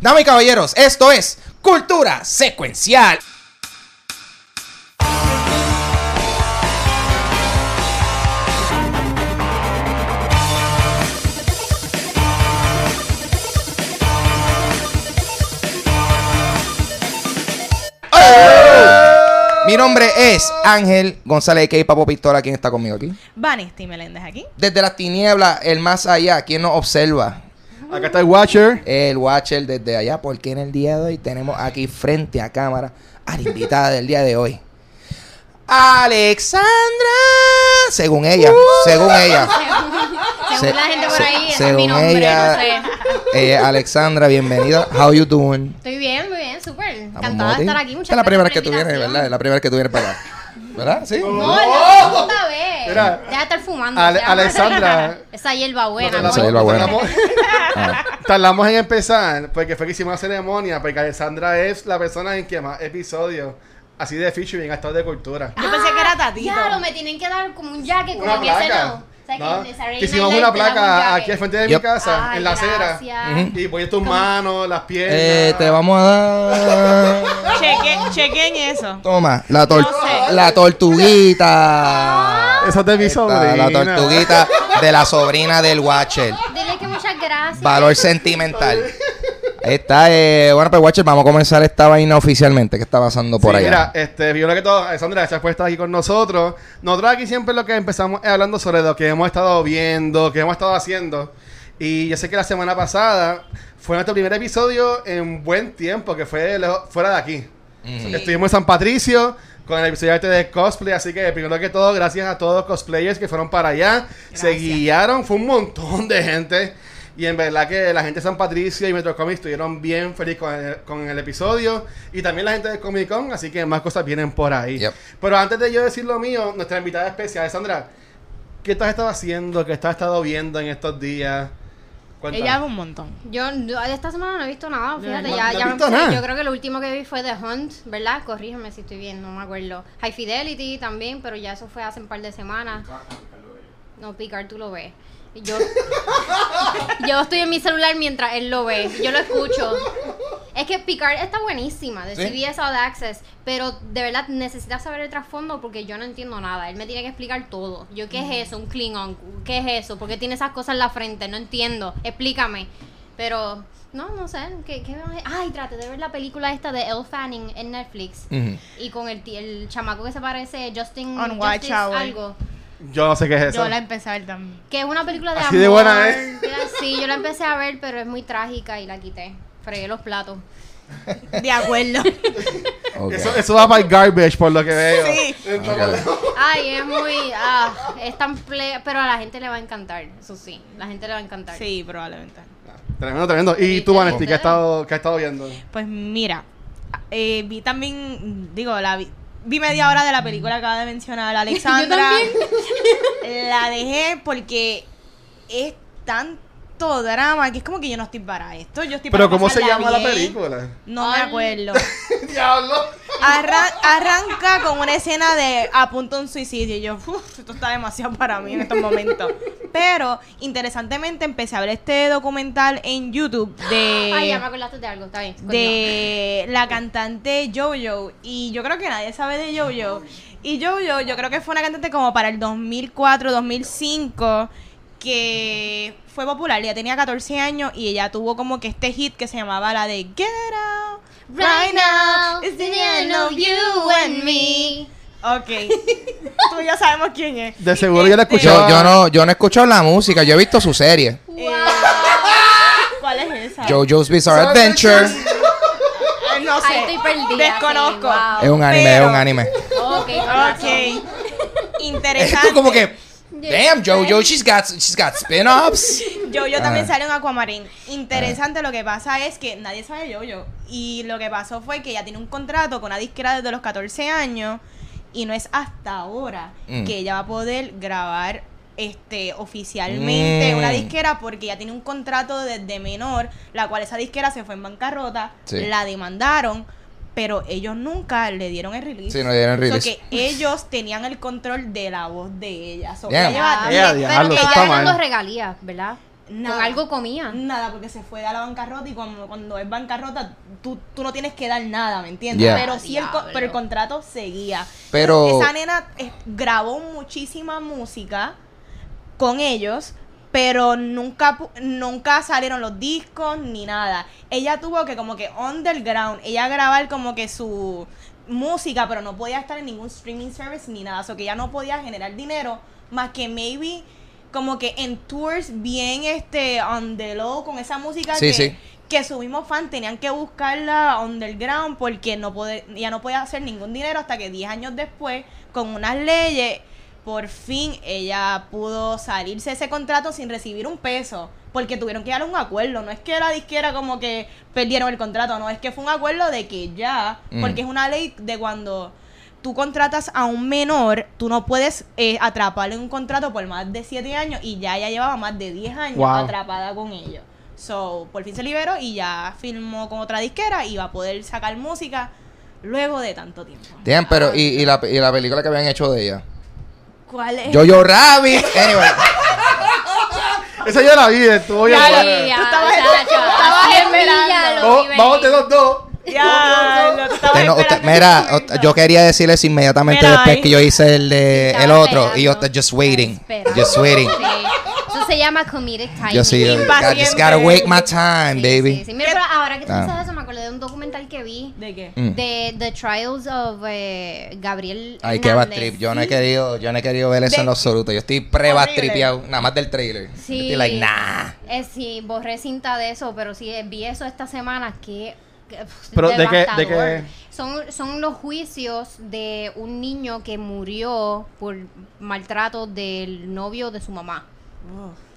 Damas y caballeros, esto es Cultura Secuencial. Mi nombre es Ángel González K. Papo Pistola. ¿Quién está conmigo aquí? Vanesti Meléndez aquí. Desde las tinieblas, el más allá, ¿quién nos observa? Acá está el Watcher. El Watcher desde allá, porque en el día de hoy tenemos aquí frente a cámara a la invitada del día de hoy. Alexandra, según ella, según ella. Según Se- la gente por se- ahí, es según mi nombre, ella, no sé. eh, Alexandra, bienvenida. How you doing? Estoy bien, muy bien, súper. Encantada de estar aquí. Muchas es la primera vez que tú vienes. ¿verdad? Es la primera vez que tú vienes para acá. ¿Verdad? Sí. No, es la segunda vez. Mira. Deja de estar fumando. Ale- Alexandra. Esa hierba buena. Esa ¿no? hierba buena. Tardamos, Ah. tardamos en empezar porque fue que hicimos una ceremonia. Porque Alessandra es la persona en que más episodios así de featuring ha estado de cultura. Yo pensé que era Tatito. Claro, me tienen que dar como un jacket, como en ese no. O sea, ¿no? que Que hicimos una placa aquí al frente de Yep. mi casa, Ay, en la acera. Y voy tus manos, las piernas. Eh, te vamos a dar. Cheque, chequen eso. Toma, la, tor- No sé. la tortuguita. Eso es de mi sobrina. La tortuguita de la sobrina del Watcher. Dile que muchas gracias. Valor sentimental. Ahí está, eh, bueno, pues Watcher, vamos a comenzar esta vaina oficialmente. ¿Qué está pasando por Sí, allá? Mira, este, primero que todo, Alessandra, gracias por estar aquí con nosotros. Nosotros aquí siempre lo que empezamos es hablando sobre lo que hemos estado viendo, que hemos estado haciendo. Y yo sé que la semana pasada fue nuestro primer episodio en buen tiempo, que fue fuera de aquí. Estuvimos en San Patricio con el episodio este de cosplay, así que primero que todo, gracias a todos los cosplayers que fueron para allá. Se guiaron, fue un montón de gente. Y en verdad que la gente de San Patricio y Metro Comics estuvieron bien felices con el, con el episodio. Y también la gente de Comic Con, así que más cosas vienen por ahí. Yep. Pero antes de yo decir lo mío, nuestra invitada especial, Sandra, ¿qué tú has estado haciendo? ¿Qué has estado viendo en estos días? Cuéntame. Ella un montón. Yo, yo esta semana no he visto nada, ¿De fíjate, ya, ¿No me nada? yo creo que lo último que vi fue The Hunt, ¿verdad? Corrígeme si estoy bien, no me acuerdo. High Fidelity también, pero ya eso fue hace un par de semanas. No, Picard tú lo ves. Y Yo, yo estoy en mi celular mientras él lo ve, yo lo escucho. Es que Picard está buenísima, de Sí. CBS All Access, pero de verdad necesitas saber el trasfondo porque yo no entiendo nada. Él me tiene que explicar todo. Yo, ¿qué es eso? Un Klingon, ¿qué es eso? ¿Por qué tiene esas cosas en la frente? No entiendo, explícame. Pero, no, no sé. ¿qué, qué Ay, traté de ver la película esta de Elle Fanning en Netflix. Y con el, el chamaco que se parece, Justin On Justice algo. Yo no sé qué es eso. Yo la empecé a ver también. Que es una película de Así amor. de buena es. Sí, yo la empecé a ver, pero es muy trágica y la quité. Fregué los platos. De acuerdo. Ok. Eso, eso va para el garbage, por lo que veo. Sí. Entonces, Ay, es muy. Ah, es tan ple- Pero a la gente le va a encantar. Eso sí, la gente le va a encantar. Sí, probablemente. Tremendo, tremendo. ¿Y tú, Vanesti, qué has estado, qué has estado viendo? Pues mira, eh, vi también, digo, la vi, vi media hora de la película que acaba de mencionar Alexandra. la dejé porque es tanto drama que es como que yo no estoy para esto. Yo estoy Pero para ¿cómo se llama la película? No me acuerdo. Diablo. Arran- arranca con una escena de a punto de un suicidio. Y yo, "Uf, esto está demasiado para mí en estos momentos. Pero, interesantemente, empecé a ver este documental en YouTube de. Ay, ya me acordaste de algo, está bien. de la cantante Jojo y yo creo que nadie sabe de Jojo y Jojo yo creo que fue una cantante como para el 2004 2005 que fue popular ella tenía 14 años y ella tuvo como que este hit que se llamaba la de Get Out Right now, it's the end of you and me. ok tú ya sabemos quién es De seguro yo la Este, escuché. Yo, yo no, yo no he escuchado la música, yo he visto su serie. Eh, ¿cuál es esa? JoJo's Bizarre Adventure. Ay, no sé estoy perdida. desconozco wow. Es un anime, es un anime. Ok, ok Es interesante como que, damn, Jojo, she's got, she's got spin-offs. Yo también Ah. sale en Aquamarine. Interesante, lo que pasa es que nadie sabe yo. Y lo que pasó fue que ella tiene un contrato con una disquera desde los 14 años. Y no es hasta ahora Mm. que ella va a poder grabar este oficialmente Mm. una disquera porque ya tiene un contrato desde menor, la cual esa disquera se fue en bancarrota, Sí. la demandaron, pero ellos nunca le dieron el release. Sí, no le dieron el So release. que ellos tenían el control de la voz de ella. So, Damn. ella Ah, Ella, pero que está ya mal. dando regalías, ¿verdad? Nada. Con algo comía. Nada, porque se fue a la bancarrota y cuando, cuando es bancarrota, tú, tú no tienes que dar nada, ¿me entiendes? Yeah. Pero sí, el, pero el contrato seguía. Pero- Esa nena eh, grabó muchísima música con ellos, pero nunca, nunca salieron los discos ni nada. Ella tuvo que como que underground, ella grabar como que su música, pero no podía estar en ningún streaming service ni nada. O sea, que ella no podía generar dinero más que maybe como que en tours bien este on the low con esa música Sí, que, sí. que sus mismos fans tenían que buscarla underground porque no puede, ya no podía hacer ningún dinero hasta que 10 años después, con unas leyes, por fin ella pudo salirse de ese contrato sin recibir un peso. Porque tuvieron que darle un acuerdo. No es que la disquera como que perdieron el contrato, no, es que fue un acuerdo de que ya, Mm. porque es una ley de cuando tú contratas a un menor, tú no puedes eh, atraparle en un contrato por más de 7 años y ya ella llevaba más de 10 años Wow. atrapada con ellos. So, por fin se liberó y ya filmó con otra disquera y va a poder sacar música luego de tanto tiempo. Damn, pero ¿y, y la, y la película que habían hecho de ella? ¿Cuál es? Jojo Rabbit. Anyway. Esa yo la vi, estuvo bien Ya, Tú estabas- esperando. Vamos de venir. dos. Ya, Usted no- usted- mira, yo quería decirles inmediatamente Mira después ahí. que yo hice el de el otro y yo esperando. just waiting, just waiting. Sí. Eso se llama comedic timing. Yo sí, I Impaciente. just gotta wake my time, Sí, baby. sí, sí. Mira, pero ahora que tú Ah. Un documental que vi ¿De qué? Mm. de The Trials of eh, Gabriel Ay, qué bad trip. Yo no he querido, yo no he querido ver eso De- en lo absoluto. Yo estoy pre tripeado, nada más del trailer. Sí. Estoy like, nah. Eh, sí, borré cinta de eso, pero sí, eh, vi eso esta semana que... Pero, ¿de qué- de devastador. qué? Son, son los juicios de un niño que murió por maltrato del novio de su mamá.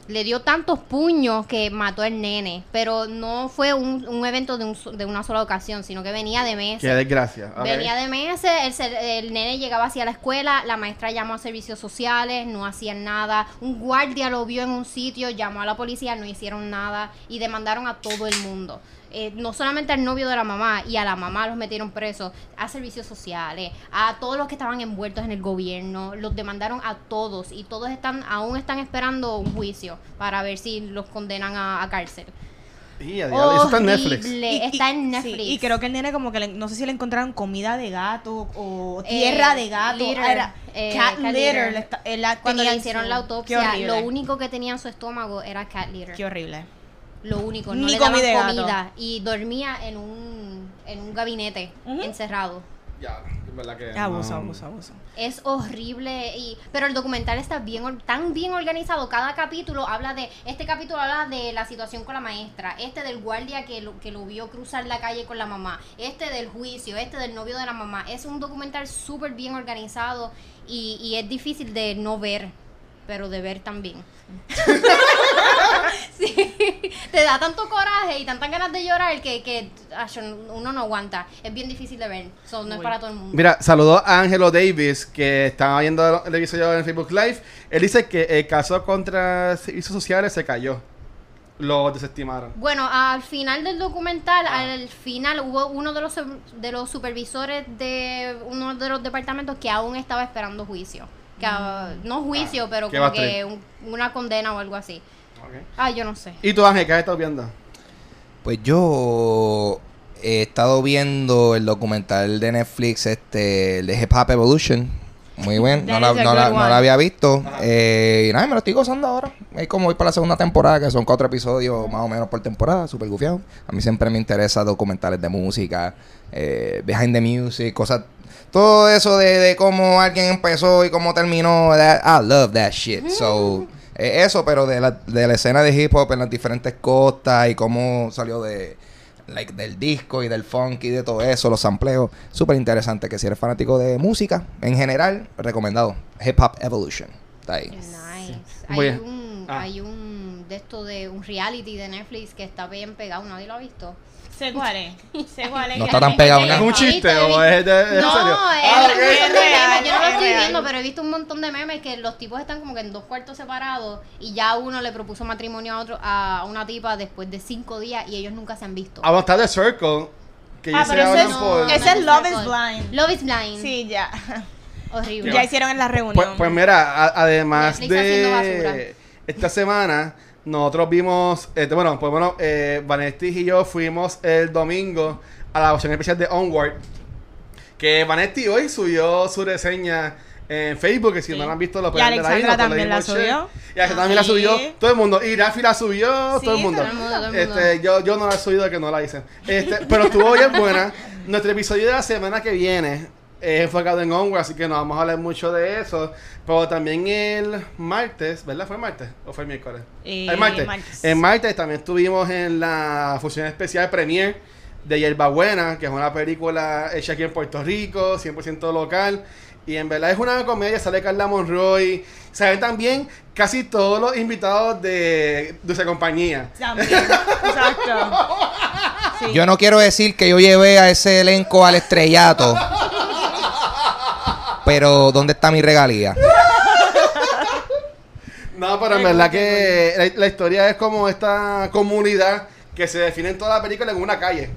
Le dio tantos puños que mató al nene, pero no fue un, un evento de, un de una sola ocasión, sino que venía de meses. Qué desgracia. Venía de meses, el, el nene llegaba hacia la escuela, la maestra llamó a servicios sociales, no hacían nada, un guardia lo vio en un sitio, llamó a la policía, no hicieron nada y demandaron a todo el mundo. Eh, no solamente al novio de la mamá y a la mamá los metieron presos, a servicios sociales, a todos los que estaban envueltos en el gobierno, los demandaron a todos y todos están aún están esperando un juicio para ver si los condenan a, a cárcel. Y, eso está en Netflix. Y- está en sí, Netflix. y creo que el nene como que le- no sé si le encontraron comida de gato o Eh, tierra de gato. litter, Ah, era eh, cat, cat litter. litter. le está- él la Cuando le hicieron su- la autopsia, lo único que tenía en su estómago era cat litter. Qué horrible. Lo único, no Ni le daban comida. Y dormía en un, en un gabinete Ujú. encerrado. Ya, es verdad que. Abuso, no. abuso, abuso. Es horrible. y Pero el documental está bien or- tan bien organizado. Cada capítulo habla de. Este capítulo habla de la situación con la maestra. Este del guardia que lo, que lo vio cruzar la calle con la mamá. Este del juicio. Este del novio de la mamá. Es un documental súper bien organizado. Y, y es difícil de no ver. Pero de ver también. sí. Te da tanto coraje y tantas ganas de llorar que, que uno no aguanta. Es bien difícil de ver. So, no es para todo el mundo. Mira, saludó a Angelo Davis, que estaba viendo el episodio en Facebook Live. Él dice que el caso contra servicios sociales se cayó. Lo desestimaron. Bueno, al final del documental, Ah. al final hubo uno de los de los supervisores de uno de los departamentos que aún estaba esperando juicio. Que, ah, no juicio, pero Mm. Qué como que un- una condena o algo así. Ok. Ah, yo no sé. ¿Y tú, Ángel, qué has estado viendo? Pues yo he estado viendo el documental de Netflix, este, el de Hip Hop Evolution. Muy bien, no la, no la- good no la había visto. Eh, y nada, me lo estoy gozando ahora. Es como voy para la segunda temporada, que son cuatro episodios más o menos por temporada, súper gufiado. A mí siempre me interesa documentales de música, eh, behind the music, cosas. Todo eso de, de cómo alguien empezó y cómo terminó. that- I love that shit. So, eh, eso, pero de la, de la escena de hip hop en las diferentes costas y cómo salió de like, del disco y del funk y de todo eso, los sampleos. Súper interesante que si eres fanático de música en general, recomendado. Hip Hop Evolution. Está ahí. Nice. Muy Hay bien. un, Ah. hay un de esto de un reality de Netflix que está bien pegado, nadie lo ha visto. Sé cuál es. Sé cuál es. No está tan pegado, ¿no? ¿Es un chiste o es de, es en No, serio? es Ah, de real. Yo no lo es estoy real. viendo, pero he visto un montón de memes que los tipos están como que en dos cuartos separados y ya uno le propuso matrimonio a otro a una tipa después de cinco días y ellos nunca se han visto. Ah, está The Circle. Que Ah, pero ese es- por... ese es Love is Blind. Love is Blind. Sí, ya. Horrible. Ya hicieron en la reunión. Pues, pues mira, a- además Netflix haciendo de basura. esta semana, nosotros vimos, este, bueno, pues bueno, eh, Vanestis y yo fuimos el domingo a la versión especial de Onward. Que Vanetti hoy subió su reseña en Facebook, que si Sí. no la han visto lo pueden ver ahí. También la subió. Y Alexandra también la Sí. subió. Todo el mundo. Y Rafi la subió, Sí, todo el mundo. todo el mundo, todo el mundo. Este, yo, yo no la he subido que no la hice. Este, pero estuvo bien buena. Nuestro episodio de la semana que viene es enfocado en Onward, así que no vamos a hablar mucho de eso. Pero también el martes, ¿verdad? ¿Fue martes o fue miércoles? Eh, el martes. martes. El martes también estuvimos en la función especial Premier de Yerbabuena, que es una película hecha aquí en Puerto Rico, 100% local. Y en verdad es una comedia, sale Carla Monroy. Salen también casi todos los invitados de Dulce Compañía. También. Exacto. Sí. Yo no quiero decir que yo llevé a ese elenco al estrellato. Pero, ¿dónde está mi regalía? No, pero en verdad que la, la historia es como esta comunidad que se define en toda la película en una calle.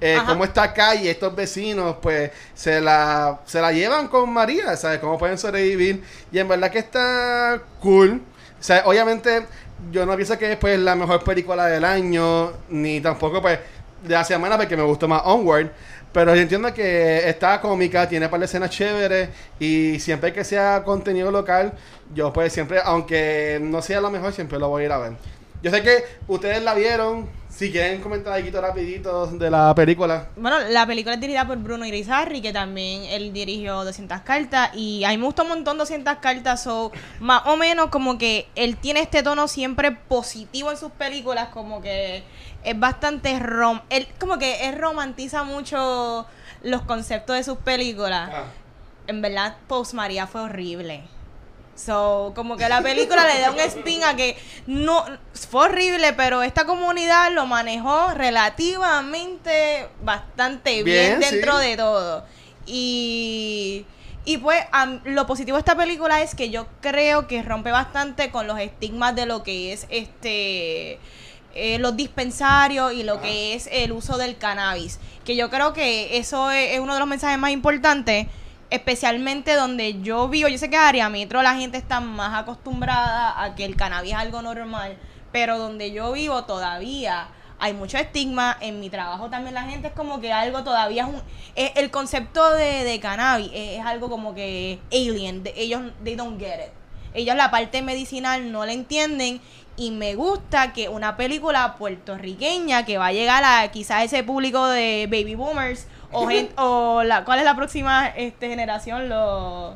Eh, Ajá. como esta calle, estos vecinos, pues se la, se la llevan con María, ¿sabes? Cómo pueden sobrevivir. Y en verdad que está cool. O sea, obviamente yo no pienso que es pues la mejor película del año, ni tampoco pues de la semana porque me gustó más Onward. Pero yo entiendo que está cómica, tiene par de escenas chéveres y siempre que sea contenido local, yo pues siempre, aunque no sea lo mejor, siempre lo voy a ir a ver. Yo sé que ustedes la vieron, si quieren comentar algo rapidito de la película. Bueno, la película es dirigida por Bruno Irizarry, que también él dirigió 200 cartas. Y a mí me gustó un montón 200 cartas. So, más o menos como que él tiene este tono siempre positivo en sus películas. Como que es bastante rom... Él como que él romantiza mucho los conceptos de sus películas. Ah. En verdad, Post María fue horrible. So, como que la película le da un spin a que no fue horrible, pero esta comunidad lo manejó relativamente bastante bien, Bien, dentro sí. de todo. Y y pues am- lo positivo de esta película es que yo creo que rompe bastante con los estigmas de lo que es este eh, los dispensarios y lo que es el uso del cannabis. Que yo creo que eso es, es uno de los mensajes más importantes, especialmente donde yo vivo. Yo sé que en área metro la gente está más acostumbrada a que el cannabis es algo normal, pero donde yo vivo todavía hay mucho estigma. En mi trabajo también la gente es como que algo todavía es un. es- el concepto de, de cannabis es, es algo como que alien. de- ellos, they don't get it ellos la parte medicinal no la entienden y me gusta que una película puertorriqueña que va a llegar a quizás ese público de baby boomers o gen- o la cuál es la próxima este generación los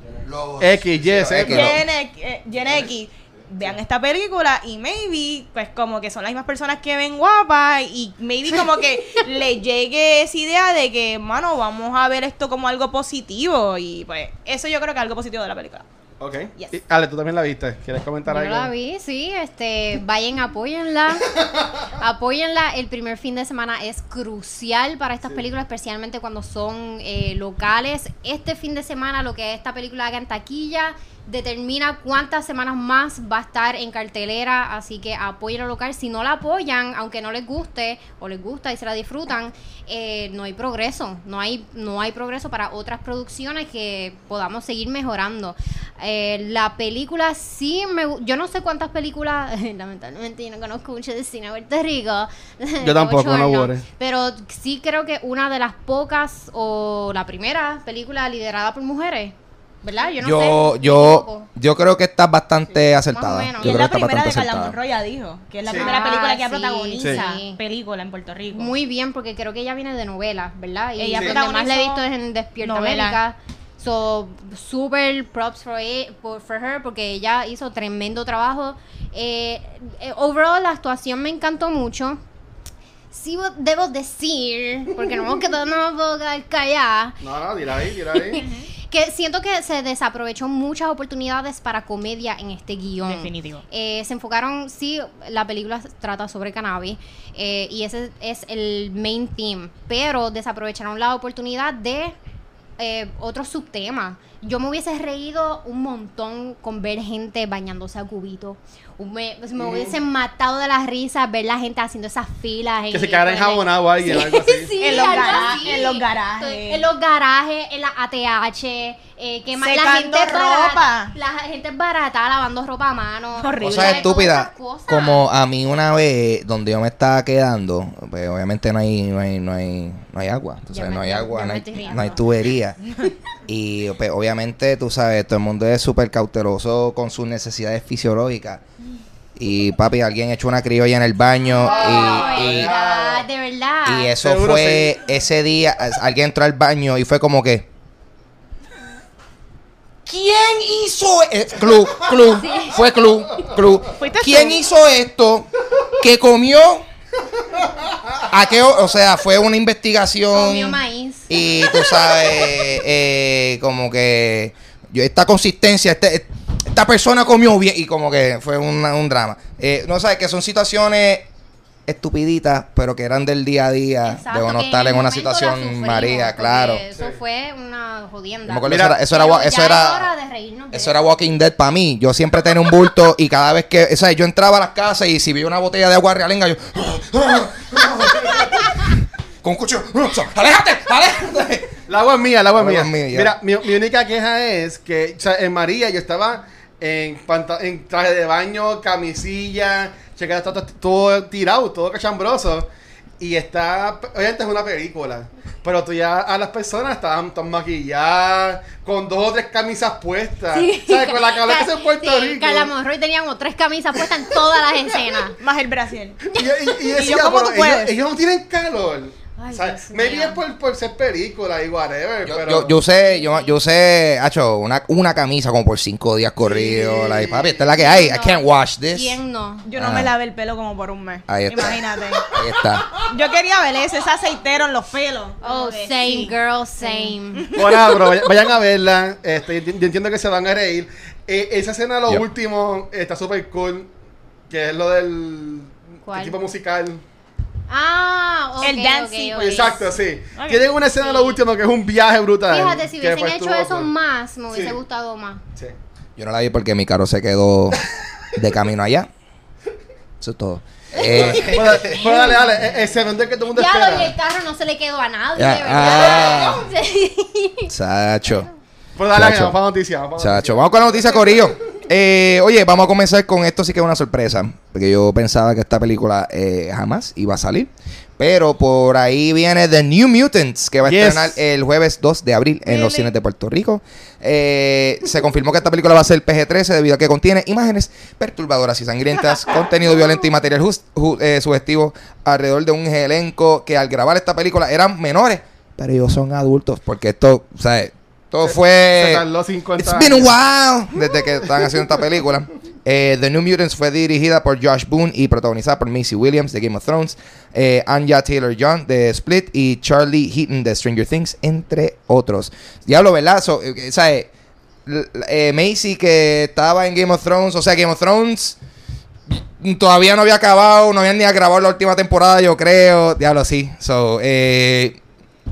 X, Y, Z. X, Gen, X- eh, Gen X. Vean esta película y maybe pues como que son las mismas personas que ven guapas y maybe como que le llegue esa idea de que mano vamos a ver esto como algo positivo y pues eso yo creo que es algo positivo de la película Ok. Yes. Y, Ale, tú también la viste. ¿Quieres comentar Yo algo? la vi, sí, este, vayan, apóyenla. apóyenla. El primer fin de semana es crucial para estas películas, especialmente cuando son eh, locales. Este fin de semana, lo que esta película haga en taquilla, determina cuántas semanas más va a estar en cartelera. Así que apoyen lo local. Si no la apoyan, aunque no les guste o les gusta y se la disfrutan, eh, no hay progreso. No hay, no hay progreso para otras producciones que podamos seguir mejorando. Eh, la película sí me yo no sé cuántas películas lamentablemente yo no conozco mucho de cine Puerto Rico Yo tampoco, no worry. pero sí creo que una de las pocas o la primera película liderada por mujeres ¿verdad? yo no Yo, sé me yo, yo creo que estás bastante acertada. menos. Yo y creo es que la está primera de bastante Carla acertada. Monroy ya dijo que es la Sí. primera Ah, película que ella sí. protagoniza Sí. película en Puerto Rico muy bien porque creo que ella viene de novelas ¿verdad? y Ella donde más protagonizó la he visto es en Despierta novela. América So, super props for, it- for, for her porque ella hizo tremendo trabajo. Eh, eh, overall, la actuación me encantó mucho. Sí, bo- debo decir, porque no que todo no me puedo quedar callada, No, no, tira ahí, tira ahí. que siento que se desaprovechó muchas oportunidades para comedia en este guion. Definitivo. Eh, se enfocaron, sí, la película trata sobre cannabis eh, y ese es el main theme, pero desaprovecharon la oportunidad de eh, otros subtemas. Yo me hubiese reído un montón con ver gente bañándose a cubito. Me, pues, me hubiesen matado de la risa ver la gente haciendo esas filas. Que se quedara enjabonado o alguien, algo así. Sí, En los algo así. en los garajes. En los garajes, en la ATH, eh, que ma- la gente barata, ropa. la gente es barata lavando ropa a mano. Horrible. Como a mí una vez, donde yo me estaba quedando, pues obviamente no hay, no hay, no hay, no hay agua. Me- no hay agua, no hay, no hay tubería. y pues, obviamente, tú sabes, todo el mundo es súper cauteloso con sus necesidades fisiológicas. Y papi, alguien echó una criolla en el baño Oh, y, y, verdad, de verdad. y eso Seguro fue ese día, alguien entró al baño y fue como que... ¿Quién hizo e-?" Club, club, fue club, club. ¿Fuiste ¿Quién tú? hizo esto? ¿Que comió? ¿A qué? o o sea, fue una investigación. Comió maíz. Y tú sabes, eh, como que yo esta consistencia, este, esta persona comió bien y como que fue una- un drama. Eh, no sabes que son situaciones estupiditas, pero que eran del día a día, Exacto, de uno estar en una la situación sufrimos, María, claro. Eso fue una jodienda. Mira, eso era, eso era, eso era- de eso era Walking Dead para mí. Yo siempre tenía un bulto y cada vez que, o sea, yo entraba a las casas y si vi una botella de agua realenga, yo con un cuchillo, aléjate, aléjate. El agua es mía, el agua es El mía. agua es mía, ya. Mira, mi, mi única queja es que, o sea, en María yo estaba en, en traje de baño, camisilla, checa, todo, todo tirado, todo cachambroso. Y está, obviamente es una película, pero tú ya a las personas estaban tan maquilladas, con dos o tres camisas puestas. ¿Sabes? Con la calor que hace en Puerto sí, Rico. Carla Monroy tenía como tres camisas puestas en todas las escenas. Más el Brasil. Y, y, y decía, yo, ¿cómo tú ellos, ellos no tienen calor. Ay, O sea, maybe es por, por ser película y whatever, Yo, pero... yo, yo usé, yo, yo usé, hacho, una, una camisa como por cinco días corridos. Sí. like, papi, esta es la que hay. I can't wash this. ¿Quién no? Yo no Ah. me lavé el pelo como por un mes. Ahí está. Imagínate. Ahí está. Yo quería ver ese, ese aceitero en los pelos. Oh, same sí. girl, same. Bueno, pero vayan, vayan a verla. Este, yo entiendo que se van a reír. Eh, esa escena, lo Yep. último, está súper cool. Que es lo del ¿Cuál? equipo musical. Ah, ok, El ok. pues. Exacto, sí. Tienen una escena, lo último, que es un viaje brutal. Fíjate, si hubiesen hecho eso más, me hubiese Sí. gustado más. Sí. Yo no la vi porque mi carro se quedó de camino allá. Eso es todo. Eh, Bueno, bueno, dale, dale. E- Ese evento que todo el mundo Ya lo y el espera. carro no se le quedó a nadie, Ya, de verdad. Sí. Sacho. Pues dale, Chacho. vamos para. Vamos para Chacho, vamos con la noticia, Corillo. Eh, oye, vamos a comenzar con esto, sí que es una sorpresa. Porque yo pensaba que esta película eh, jamás iba a salir. Pero por ahí viene The New Mutants, que va a Yes. estrenar el jueves 2 de abril en los cines de Puerto Rico. Eh, se confirmó que esta película va a ser PG-13 debido a que contiene imágenes perturbadoras y sangrientas, contenido violento y material jus- ju- eh, sugestivo alrededor de un elenco que al grabar esta película eran menores, pero ellos son adultos. Porque esto, o sea, todo Se- fue... se tardó 50 It's been a while desde que estaban haciendo esta película. Eh, The New Mutants fue dirigida por Josh Boone y protagonizada por Macy Williams de Game of Thrones, eh, Anya Taylor John de Split y Charlie Heaton de Stranger Things, entre otros. Diablo, ¿verdad? So, eh, eh, ¿sabes? Eh, Macy que estaba en Game of Thrones, o sea, Game of Thrones todavía no había acabado, no habían ni grabado la última temporada, yo creo. Diablo, sí. So, eh,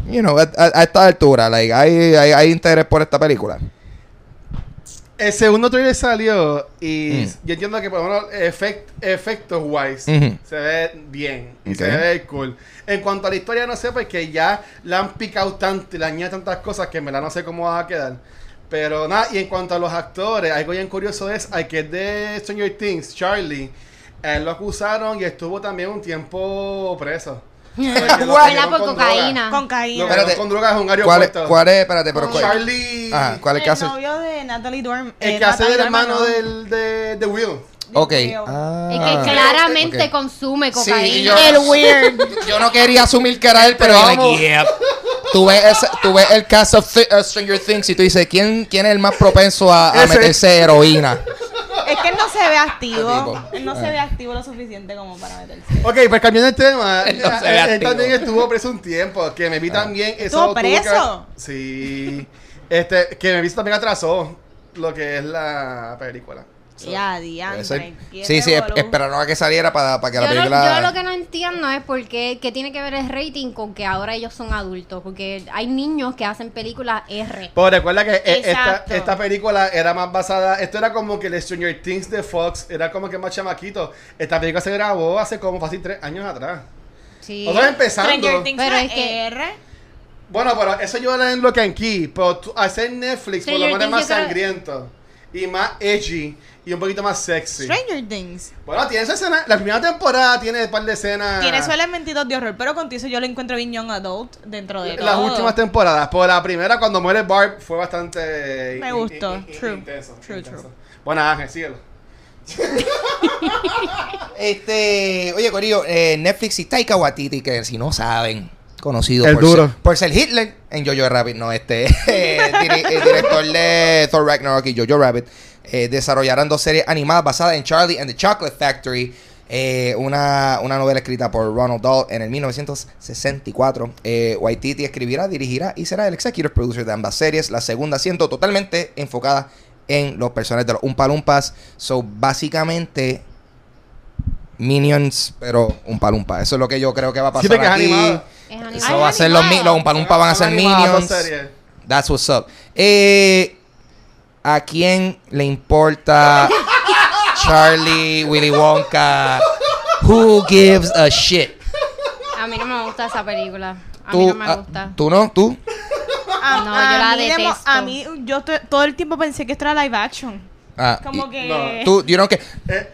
you know, a, a- a esta altura, like, hay, hay, hay interés por esta película. El segundo trailer salió y Mm. yo entiendo que por lo menos efect- efectos wise se ve bien y se ve cool. En cuanto a la historia no sé porque ya la han picado tanto y le añadido tantas cosas que en verdad no sé cómo va a quedar. Pero nada, y en cuanto a los actores, algo bien curioso es al que es de Stranger Things, Charlie, él lo acusaron y estuvo también un tiempo preso. Cogieron Por con cocaína. Con Espérate. drogas en un ¿Cuál es, aeropuerto. cuál es? Espérate, pero cuál, Charlie, Ajá, ¿cuál es que el hace? novio de Natalie Dorm. el eh, que hace del hermano del, de, de Will. Ok. Ah. Es que claramente Ok. consume Sí, cocaína. yo- El weird. Yo no quería asumir que era él, pero, Pero like, vamos. Tú ves, ese- tú ves el cast of Thi- uh, Stranger Things y tú dices, ¿quién, quién es el más propenso a, a Ese. meterse heroína? Es que él no se ve activo. Él no Ah. se ve activo lo suficiente como para meterse. Ok, pues cambiando el tema, Él no se ve él, él activo. también estuvo preso un tiempo, que me vi también eso ¿Estuvo tuvo que- preso? sí. Este, que me vi también atrasó lo que es la película. So, Ya, diantre. ser. Sí, sí, esperaron a que saliera para, para que la lo, película... yo lo que no entiendo es por qué qué tiene que ver el rating con que ahora ellos son adultos. Porque hay niños que hacen películas R. Pues recuerda que eh, esta, esta película era más basada, esto era como que el Stranger Things de Fox, era como que más chamaquito. Esta película se grabó hace como fácil tres años atrás. Sí. Nosotros empezando. Stranger Things Pero fue es que- R. Bueno, pero eso yo en lo que en Key, pero tú- hacer Netflix por lo menos es más sangriento y más edgy y un poquito más sexy. Stranger Things. Bueno, tiene esa escena, la primera temporada tiene un par de escenas. Tiene esos elementitos de horror, pero contigo yo lo encuentro bien young adult dentro de Las todo. últimas temporadas, pero la primera cuando muere Barb fue bastante Me in- gustó. in- in- True. intenso, True, intenso. true. Bueno, Ángel, síguelo. Este, oye, Corillo, eh, Netflix y Taika Waititi, que si no saben, conocido El por, duro. Ser, por ser Hitler en Jojo Rabbit, no, este, eh, eh, director de Thor Ragnarok y Jojo Rabbit, eh, desarrollarán dos series animadas basadas en Charlie and the Chocolate Factory, eh, una, una novela escrita por Ronald Dahl en el 1964. Eh, Waititi escribirá, dirigirá y será el executive producer de ambas series, la segunda siendo totalmente enfocada en los personajes de los Umpalumpas. So, básicamente, Minions, pero un palumpa. Eso es lo que yo creo que va a Sí, pasar es aquí. Es Eso va a ser los, los Umpalumpa van a ser Minions. That's what's up. Eh, ¿A quién le importa Charlie, Willy Wonka? Who gives a shit? A mí no me gusta esa película. A mí no me ah, gusta. ¿Tú no? ¿Tú? A, No, a yo la mí de mo- detesto. A mí, yo to- todo el tiempo pensé que esto era live action. Ah, Como y- que... no. ¿Tú, you know que Eh,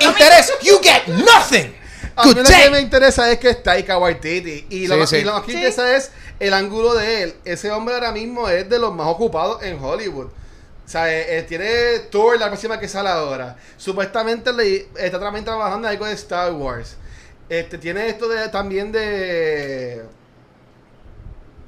interés, you get nothing. A mí Good lo que me interesa es que es Taika Waititi. Y lo, Sí, y lo más que Sí. interesa es el ángulo de él. Ese hombre ahora mismo es de los más ocupados en Hollywood. O sea, eh, eh, tiene Thor, la próxima que sale ahora. Supuestamente le, está también trabajando en algo de Star Wars. Este, tiene esto de, también de...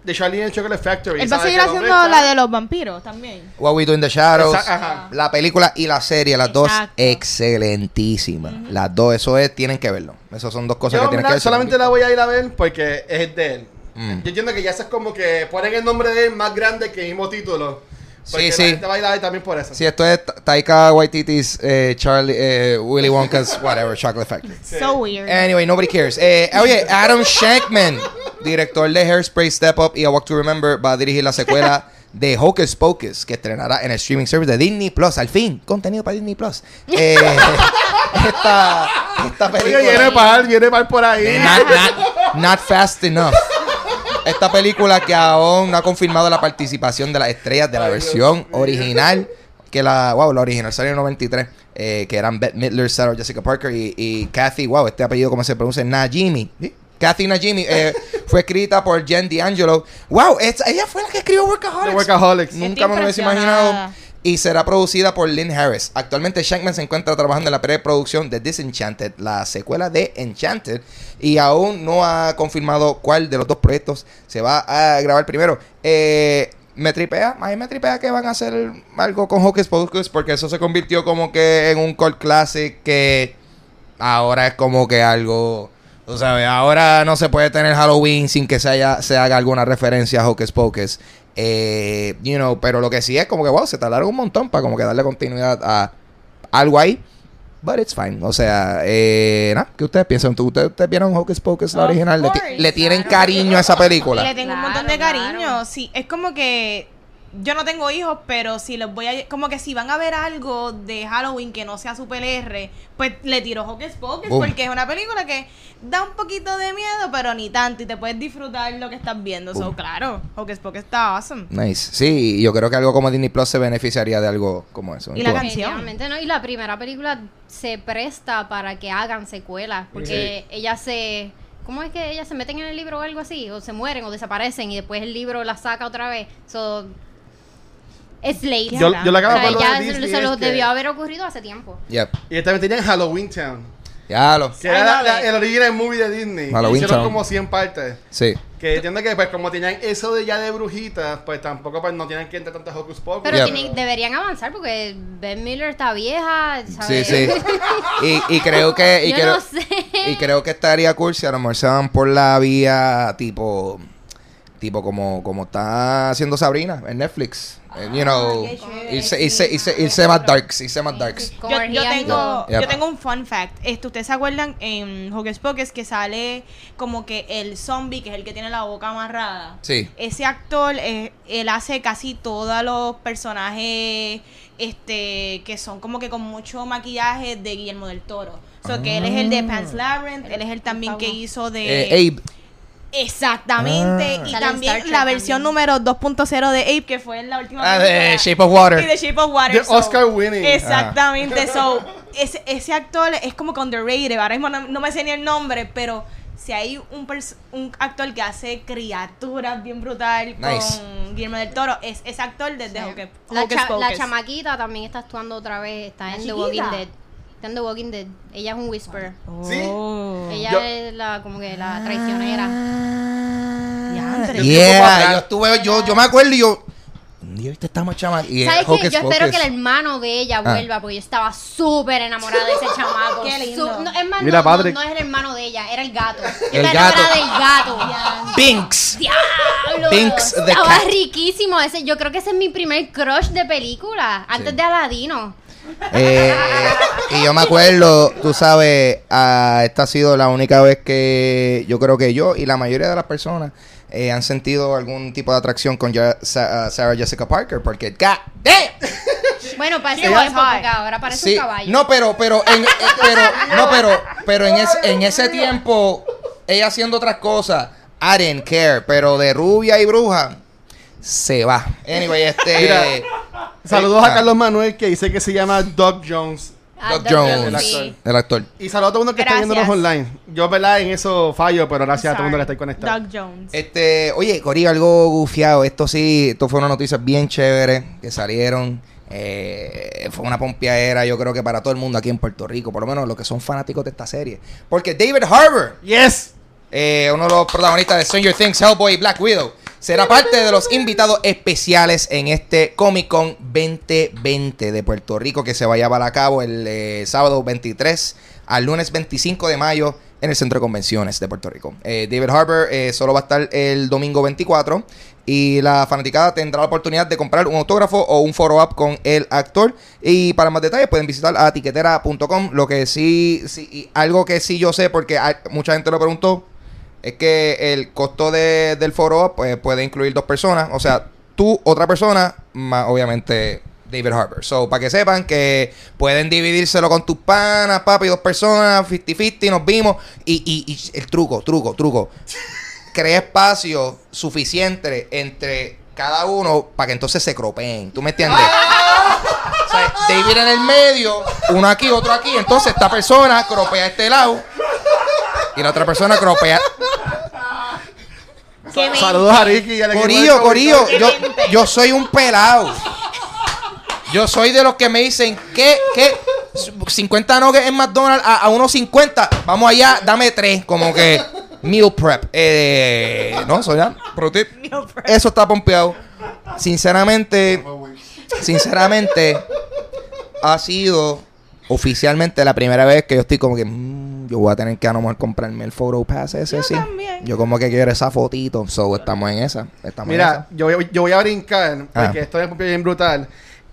De Charlie and the Chocolate Factory. Él va a seguir haciendo la de los vampiros también. What We Do in the Shadows. Esa- ajá. La película y la serie, las dos Exacto. excelentísimas. Las dos, eso es, tienen que verlo. Esas son dos cosas Yo que tienen mira, que ver. solamente la voy a ir a ver porque es de él. Mm. Yo entiendo que ya es como que ponen el nombre de él más grande que el mismo título. Porque Sí, la sí. gente va a ir también por eso. Si esto es Ta- Taika Waititi's, eh, Charlie, eh, Willy Wonka's, whatever, Chocolate Factory. Sí. So weird. Anyway, nobody cares. Eh, oye, Adam Shankman, director de Hairspray, Step Up y A Walk to Remember, va a dirigir la secuela de Hocus Pocus, que estrenará en el streaming service de Disney Plus. Al fin, contenido para Disney Plus. Eh, esta, esta Oye, película. viene par, viene par por ahí. Eh, Not, not- not fast enough. Esta película que aún no ha confirmado la participación de las estrellas de la versión original. Que la, wow, la original salió en 93. eh, que eran Bette Midler, Sarah Jessica Parker y, y Kathy, wow, este apellido, ¿cómo se pronuncia? Najimy. ¿sí? Kathy Najimy. eh, fue escrita por Jen D'Angelo. Wow, esta- ella fue la que escribió Workaholics. The Workaholics. Nunca me lo hubiese imaginado. Y será producida por Lynn Harris. Actualmente Shankman se encuentra trabajando en la preproducción de Disenchanted, la secuela de Enchanted. Y aún no ha confirmado cuál de los dos proyectos se va a grabar primero. Eh, me tripea, mí me tripea que van a hacer algo con Hocus Pocus porque eso se convirtió como que en un cult classic que ahora es como que algo... Tú sabes, ahora no se puede tener Halloween sin que se, haya, se haga alguna referencia a Hocus Pocus. Eh, you know, pero lo que sí es como que, wow, se tardaron un montón para como que darle continuidad a algo ahí. But it's fine. O sea, eh, ¿qué ustedes piensan? ¿Tú- ¿Ustedes, ustedes vieron Hocus Pocus, la Of original? ¿Le, ti- course, le tienen claro. cariño a esa película? le tengo un montón de cariño. claro. Sí, es como que yo no tengo hijos, pero si les voy a como que si van a ver algo de Halloween que no sea super R, pues le tiro Hocus Pocus Boom. porque es una película que da un poquito de miedo, pero ni tanto y te puedes disfrutar lo que estás viendo. So, Boom. claro, Hocus Pocus está awesome. Nice. Sí, yo creo que algo como Disney Plus se beneficiaría de algo como eso. Y la canción. ¿no? Y la primera película se presta para que hagan secuelas, porque ellas se... ¿Cómo es que ellas se meten en el libro o algo así? O se mueren o desaparecen y después el libro la saca otra vez. So, it's late. Yo, yo le acabo de hablar ya de Disney. se es que- debió haber ocurrido hace tiempo. Yep. Y también tenían Halloween Town. Ya lo. Que era la- la- el original movie de Disney. Halloween Hicieron Town. como 100 partes. Sí. Que entiendo que pues como tenían eso de ya de brujitas, pues tampoco pues no tienen que entrar tantas Hocus Pocus. Pero tienen- deberían avanzar porque Ben Miller está vieja, Sí, ¿sabes? sí. Y, y creo que. Y Yo creo, no sé. Y creo que estaría cool si a lo mejor se van por la vía tipo. Tipo como, como está haciendo Sabrina en Netflix. Eh, you know, qué chévere, irse, irse, irse, irse más darks, irse más darks. Yo, yo tengo, yo tengo un fun fact. Esto, ¿Ustedes se acuerdan en Hocus Pocus que sale como que el zombie, que es el que tiene la boca amarrada? Sí. Ese actor, eh, él hace casi todos los personajes este que son como que con mucho maquillaje de Guillermo del Toro. O sea, que él es el de Pan's Labyrinth, él es el también que hizo de... Eh, Abe. Exactamente. Ah. Y Sale también Star Trek la versión también. número 2.0 de Ape, que fue en la última Ah, de. Shape of Water. Y de Shape of Water. The Oscar winning. Exactamente. So, ese, ese actor es como que underrated. Ahora mismo no, no me sé ni el nombre, pero si hay un, un actor que hace criaturas bien brutal Nice. con Guillermo del Toro, es ese actor desde Sí. Hocus, La, chamaquita también está actuando otra vez. Está ¿La en The? Walking Dead. Está en The Walking Dead. Ella es un whisperer. ¿Sí? Oh. Ella Yo- es la, como que la traicionera. Diantre. Yo- Yeah, yo estuve, yo, yo me acuerdo y yo. Día viste estamos chama y ¿Sabes qué? Yo espero que el hermano de ella Ah. vuelva porque yo estaba súper enamorada de ese chamaco. Qué lindo. No, es más, Mira, no, no- es el hermano de ella, era el gato. Yo El gato. enamorada del gato. Binks. ¡Diablo! Binks the Estaba cat. riquísimo. Ese, yo creo que ese es mi primer crush de película. Antes Sí. de Aladino. Eh, y yo me acuerdo, tú sabes, ah, esta ha sido la única vez que yo creo que yo y la mayoría de las personas eh, han sentido algún tipo de atracción con Sa- ah, Sarah Jessica Parker, porque God damn. Bueno, She was hot. porque ahora parece Sí, un caballo. no, pero, pero, en, eh, pero, no, pero, pero en, ese, en ese tiempo, ella haciendo otras cosas, I didn't care, pero de rubia y bruja, se va. Anyway, este... Mira, Saludos Ah. a Carlos Manuel que dice que se llama Doug Jones. Ah, Doc Doc Jones, sí. el actor. Y saludos a todo el mundo que Gracias. está viéndonos online. Yo, ¿verdad? En eso fallo, pero gracias a todo el mundo que está ahí conectado. Doug Jones. Este, oye, Corillo, algo gufiado. Esto sí, esto fue una noticia bien chévere que salieron. Eh, fue una pompeadera, yo creo que para todo el mundo aquí en Puerto Rico, por lo menos los que son fanáticos de esta serie. Porque David Harbour, Yes. Eh, uno de los protagonistas de Stranger Things, Hellboy Black Widow, será parte de los invitados especiales en este Comic Con 2020 de Puerto Rico que se va a llevar a cabo el eh, sábado 23 al lunes 25 de mayo en el Centro de Convenciones de Puerto Rico. Eh, David Harbour solo va a estar el domingo 24 y la fanaticada tendrá la oportunidad de comprar un autógrafo o un follow up con el actor. Y para más detalles pueden visitar a tiquetera.com. Lo que sí, sí algo que sí yo sé porque hay- mucha gente lo preguntó es que el costo de- del foro pues, puede incluir dos personas. O sea, tú, otra persona, más obviamente David Harbour. So, para que sepan que pueden dividírselo con tus panas, papi, dos personas, 50-50, nos vimos. Y, y- y el truco, truco, truco. Crea espacio suficiente entre cada uno para que entonces se cropeen. ¿Tú me entiendes? David en el medio, uno aquí, otro aquí. Entonces esta persona cropea este lado. Y la otra persona cropea. Qué. Saludos a Ricky y al Corillo, Corillo, yo, yo soy un pelado. Yo soy de los que me dicen que, que 50 nuggets en McDonald's a, a unos 50. Vamos allá, dame tres. Como que meal prep. Eh, no, soy ya. prote- Eso está pompeado. Sinceramente, sinceramente, ha sido oficialmente la primera vez que yo estoy como que mm, yo voy a tener que a lo mejor comprarme el photo pass ese Yo sí. también. Yo como que quiero esa fotito. So, estamos en esa. Estamos en Mira, esa. yo, voy- yo voy a brincar porque Ah. esto es bien brutal.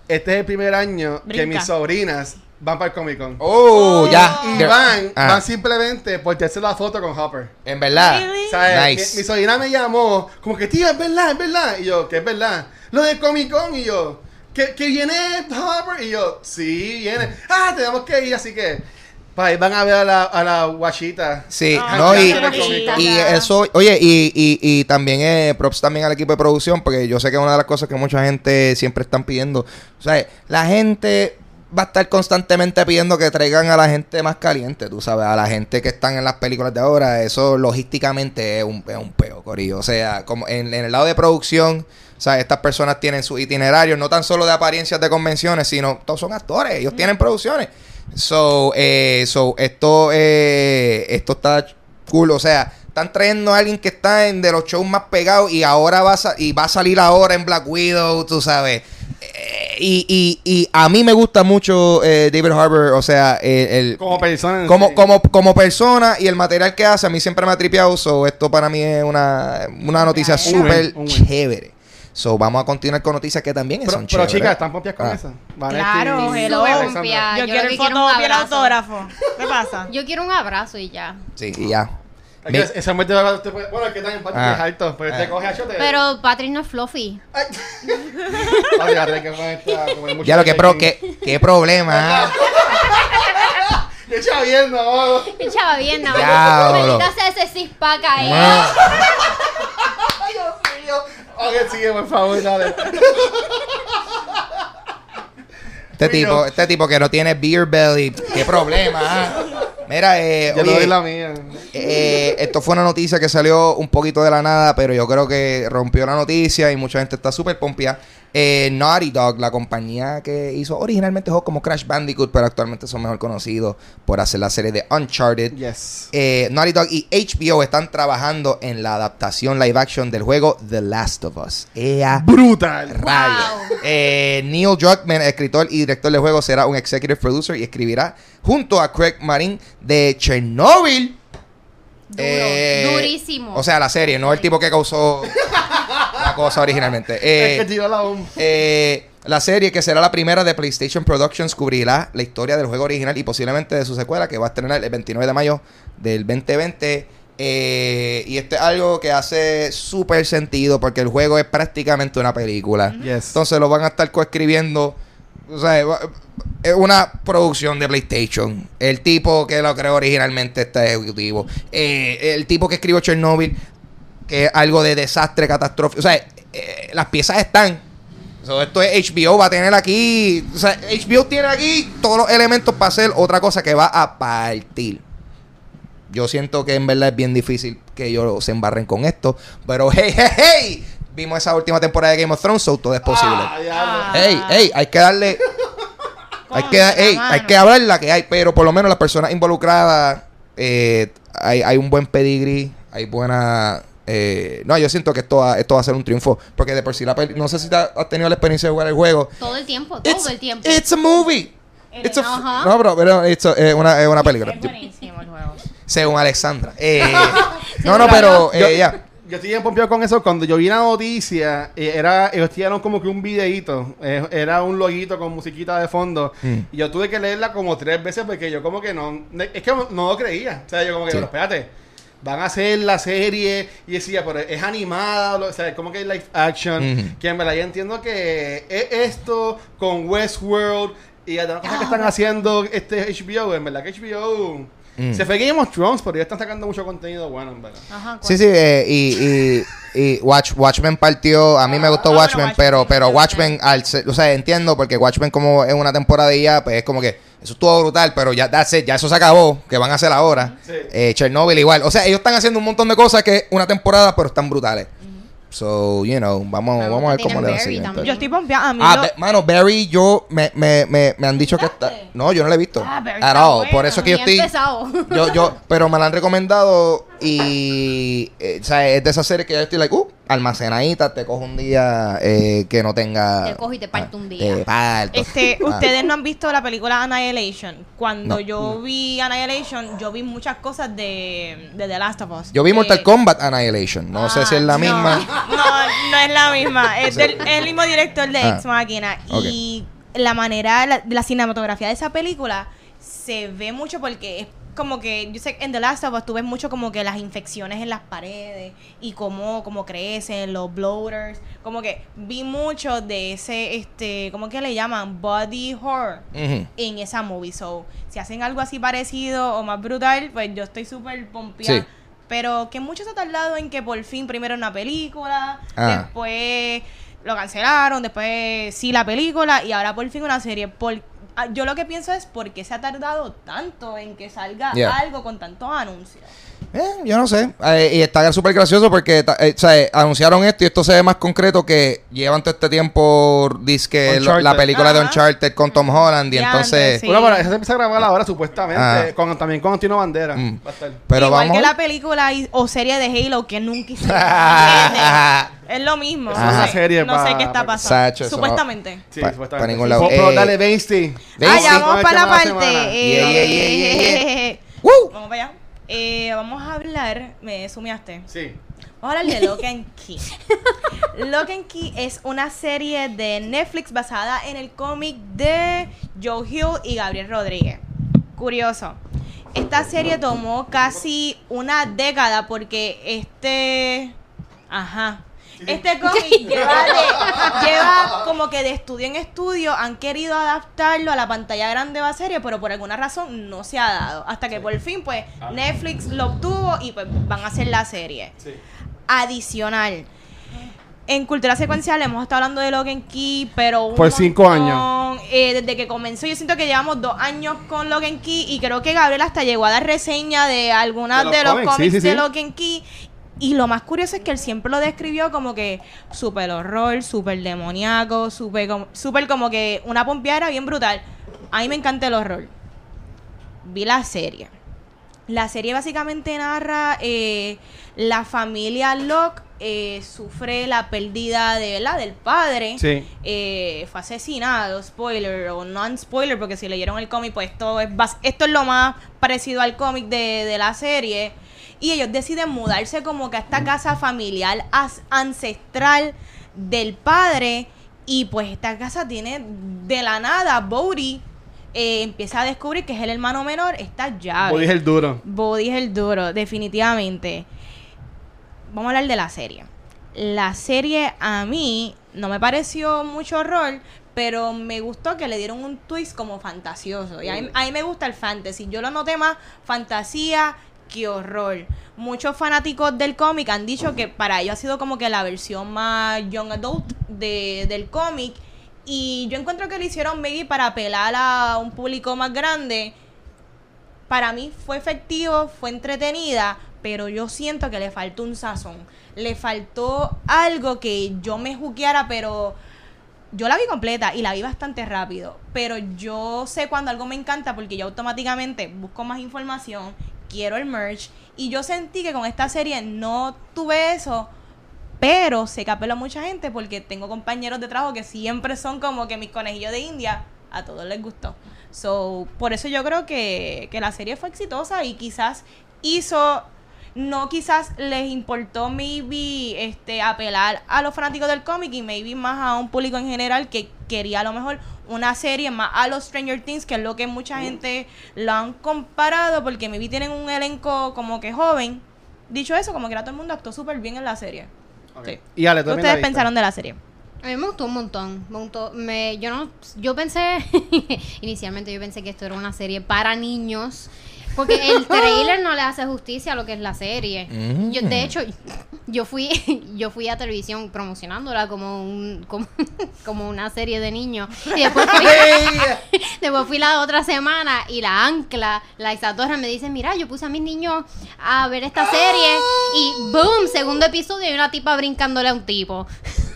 Este es el primer año que mis sobrinas van para el Comic Con. Oh, Oh. ya. Y Girl. van, Ah, van simplemente por hacer la foto con Hopper. En verdad. Really? O sea, Nice. mi, mi sobrina me llamó como que, tío, es verdad, es verdad. Y yo, ¿qué es verdad? Lo del Comic Con. Y yo, ¿que, que viene Hopper? Y yo, sí, viene. Ah, tenemos que ir, así que. Pa, ahí van a ver a la, a la guachita. Sí, Ah, no, y, y eso, oye, y, y, y también eh, props también al equipo de producción, porque yo sé que es una de las cosas que mucha gente siempre están pidiendo. O sea, la gente va a estar constantemente pidiendo que traigan a la gente más caliente, tú sabes, a la gente que están en las películas de ahora, eso logísticamente es un, es un peo, Corillo. O sea, como en, en el lado de producción, o sea, estas personas tienen su itinerario, no tan solo de apariencias de convenciones, sino todos son actores, ellos tienen producciones. So, eh, so esto, eh, esto está cool, o sea, están trayendo a alguien que está en de los shows más pegados y ahora va a, y va a salir ahora en Black Widow, tú sabes. Eh, y, y, y a mí me gusta mucho eh, David Harbour, o sea, el, el- Como persona. como, sí. como, como persona y el material que hace, a mí siempre me ha tripeado. So, esto para mí es una, una noticia súper win, un win. chévere. So, vamos a continuar con noticias que también Pero, son pero chéveres. chicas, ¿están pompias con Ah. Vanetti Claro, hello. Yo, Yo quiero el quiero autógrafo. ¿Qué pasa? Yo quiero un abrazo y ya. Sí, y ya. Es que Mi- Esa muerte de Bueno, es que también Patrick Ah. es alto, pero Ah. te coge a chote. Pero Patrick no es fluffy. Ya lo que, pro, qué, qué problema. Qué. El chava bien, no. Diablo. Maldita sea ese six pack ahí. Ah. Ay, Dios mío. Ok, sigue, por favor, dale. Este tipo, este tipo que no tiene beer belly, qué problema. ah? Mira, eh, Yo oye, doy la mía. eh, esto fue una noticia que salió un poquito de la nada, pero yo creo que rompió la noticia y mucha gente está súper pompia. Eh, Naughty Dog, la compañía que hizo originalmente juegos como Crash Bandicoot, pero actualmente son mejor conocidos por hacer la serie de Uncharted. Yes. Eh, Naughty Dog y HBO están trabajando en la adaptación live action del juego The Last of Us. Ea Brutal. rayo. Wow. Eh, Neil Druckmann, escritor y director del juego, será un executive producer y escribirá junto a Craig Marin de Chernobyl. Duro, Eh, durísimo. O sea, la serie, no el tipo que causó la cosa originalmente. Eh, es que tiró la bomba. eh, la serie, que será la primera de PlayStation Productions, cubrirá la historia del juego original y posiblemente de su secuela, que va a estrenar el 29 de mayo del 2020. Eh, y esto es algo que hace súper sentido porque el juego es prácticamente una película. Yes. Entonces lo van a estar coescribiendo. O sea, es una producción de PlayStation. El tipo que lo creó originalmente está ejecutivo. Eh, el tipo que escribió Chernobyl, que es algo de desastre, catastrófico. O sea, eh, las piezas están. So, esto es HBO, va a tener aquí. O sea, HBO tiene aquí todos los elementos para hacer otra cosa que va a partir. Yo siento que en verdad es bien difícil que ellos se embarren con esto. Pero hey, hey, hey. Vimos esa última temporada de Game of Thrones, so todo es posible. Ah. Hey, hey, hay que darle. hay que, hey, hay que hablar la que hay, pero por lo menos las personas involucradas, eh, hay, hay un buen pedigrí, hay buena. Eh, no, yo siento que esto va, esto va a ser un triunfo. Porque de por sí la peli- No sé si te has tenido la experiencia de jugar el juego. todo el tiempo, todo It's, el tiempo. it's a movie. It It's a, is. Ajá. no, bro, pero es una, es una película. Es buenísimo el juego. Según Alexandra. Eh, no, no, pero Yo- eh, ya. Yo estoy bien pompeado con eso. Cuando yo vi la noticia, eh, era, ellos tiraron como que un videíto. eh, era un loguito con musiquita de fondo. Mm. Y yo tuve que leerla como tres veces porque yo como que no... Es que no lo creía. O sea, yo como que, Sí. pero espérate. Van a hacer la serie y decía, pero es animada, lo- o sea, como que es live action. Que en verdad yo entiendo que es esto con Westworld y las cosas que están haciendo este HBO. En verdad que HBO Mm. se fue Game of Thrones, pero ya están sacando mucho contenido bueno, en verdad. Ajá, Sí, sí, eh, y, y, y Watch, Watchmen partió, a mí me gustó Ah, bueno, Watchmen, Watchmen, pero, pero Watchmen, al ser- o sea, entiendo, porque Watchmen como es una temporada y ya, pues es como que eso estuvo brutal, pero ya, that's it, ya eso se acabó, que van a hacer ahora. Sí. Eh, Chernobyl igual, o sea, ellos están haciendo un montón de cosas que es una temporada, pero están brutales. So, you know, vamos, vamos a ver cómo le va. Yo estoy pompeada. A mí Ah, lo- Be- mano, Barry, yo me, me, me, me han dicho que está. No, yo no la he visto. Ah, Barry At all. buena. Por eso es que yo estoy. Yo, yo, pero me la han recomendado y, eh, o sea, es de esas series que yo estoy like, uh, almacenadita, te cojo un día eh, que no tenga. Te cojo y te parto un día. Te parto. Este, Ah. ustedes no han visto la película Annihilation. Cuando No. yo vi Annihilation, yo vi muchas cosas de, de The Last of Us. Yo vi Mortal Kombat Annihilation. No sé ah, si es la no, misma. No, no es la misma. Es, del- es el mismo director de Ah. Ex Máquina. Y la manera, la, la cinematografía de esa película se ve mucho porque es como que, yo sé en The Last of Us tú ves mucho como que las infecciones en las paredes y cómo, cómo crecen, los bloaters. Como que vi mucho de ese, este, ¿cómo que le llaman? Body horror en esa movie. So, si hacen algo así parecido o más brutal, pues yo estoy súper pompeada. Sí. Pero que mucho se ha tardado en que por fin primero una película, Ah. después lo cancelaron, después sí la película y ahora por fin una serie. Por, yo lo que pienso es por qué se ha tardado tanto en que salga Yeah. algo con tantos anuncios. Eh, yo no sé. Eh, y está súper gracioso porque eh, o sea, eh, anunciaron esto y esto se ve más concreto que llevan todo este tiempo disque lo- la película de Ajá. Uncharted con Tom Holland y Ya, entonces... Sí. Bueno, pero esa se empieza a grabar ahora, supuestamente. Ah. Con, también con Antino Bandera. Mm. Va a estar. Pero Igual vamos que la película y- o serie de Halo que nunca hicieron. es lo mismo. Eso no sé, serie no sé qué está pa- pasando. Sacho, eso no- Supuestamente. Sí, Pa- supuestamente. pa' ningún lado. Pero Eh, dale, Ah, ya vamos para la de parte. eh, Yeah, yeah, yeah, yeah, ¡Woo! Vamos para allá. Eh, vamos a hablar, me sumiaste. Sí. Vamos a hablar de Lock and Key. Lock and Key es una serie de Netflix basada en el cómic de Joe Hill y Gabriel Rodríguez. Curioso. Esta serie tomó casi una década porque este... Ajá. Este cómic lleva, de- lleva como que de estudio en estudio, han querido adaptarlo a la pantalla grande de la serie, pero por alguna razón no se ha dado. Hasta que por fin, pues, Netflix lo obtuvo y pues van a hacer la serie. Adicional. En cultura secuencial hemos estado hablando de Logan Key, pero un Por cinco montón. Eh, desde que comenzó, yo siento que llevamos dos años con Logan Key y creo que Gabriel hasta llegó a dar reseña de algunas De de los cómics, sí, sí, de sí. Logan Key. Y lo más curioso es que él siempre lo describió como que súper horror, súper demoníaco, súper como, súper como que una pompeadera bien brutal. A mí me encanta el horror. Vi la serie. La serie básicamente narra eh, la familia Locke eh, sufre la pérdida de ¿verdad? del padre. Sí. Eh, fue asesinado, spoiler o non-spoiler, porque si leyeron el cómic, pues esto es, esto es lo más parecido al cómic de, de la serie. Y ellos deciden mudarse como que a esta casa familiar ancestral del padre. Y pues esta casa tiene de la nada, Bodhi eh, empieza a descubrir que es el hermano menor, esta llave. Body es el duro. Body es el duro, definitivamente. Vamos a hablar de la serie. La serie a mí no me pareció mucho horror, pero me gustó que le dieron un twist como fantasioso. Y a mí, a mí me gusta el fantasy. Yo lo noté más fantasía que horror. Muchos fanáticos del cómic han dicho que para ellos ha sido como que la versión más young adult de, del cómic. Y yo encuentro que lo hicieron maybe para apelar a un público más grande para mí fue efectivo, fue entretenida, pero yo siento que le faltó un sazón. Le faltó algo que yo me juqueara, pero yo la vi completa y la vi bastante rápido. Pero yo sé cuando algo me encanta porque yo automáticamente busco más información, quiero el merch. Y yo sentí que con esta serie no tuve eso. Pero sé que apelo a mucha gente porque tengo compañeros de trabajo que siempre son como que mis conejillos de India. A todos les gustó. So, por eso yo creo que, que la serie fue exitosa y quizás hizo, no quizás les importó maybe este apelar a los fanáticos del cómic y maybe más a un público en general que quería a lo mejor una serie más a los Stranger Things, que es lo que mucha gente lo han comparado porque maybe tienen un elenco como que joven. Dicho eso, como que era todo el mundo actuó súper bien en la serie. Sí. Y Ale, ¿Qué ¿tú también la ustedes pensaron de la serie? A mí me gustó un montón. Me gustó- me- yo no, yo pensé, inicialmente yo pensé que esto era una serie para niños. Porque el trailer no le hace justicia a lo que es la serie. Mm. Yo, de hecho, yo fui, yo fui a televisión promocionándola como un, como, como una serie de niños. Y después fui, después fui la otra semana y la ancla, la Isadora me dice, mira, yo puse a mis niños a ver esta serie y boom, segundo episodio y una tipa brincándole a un tipo.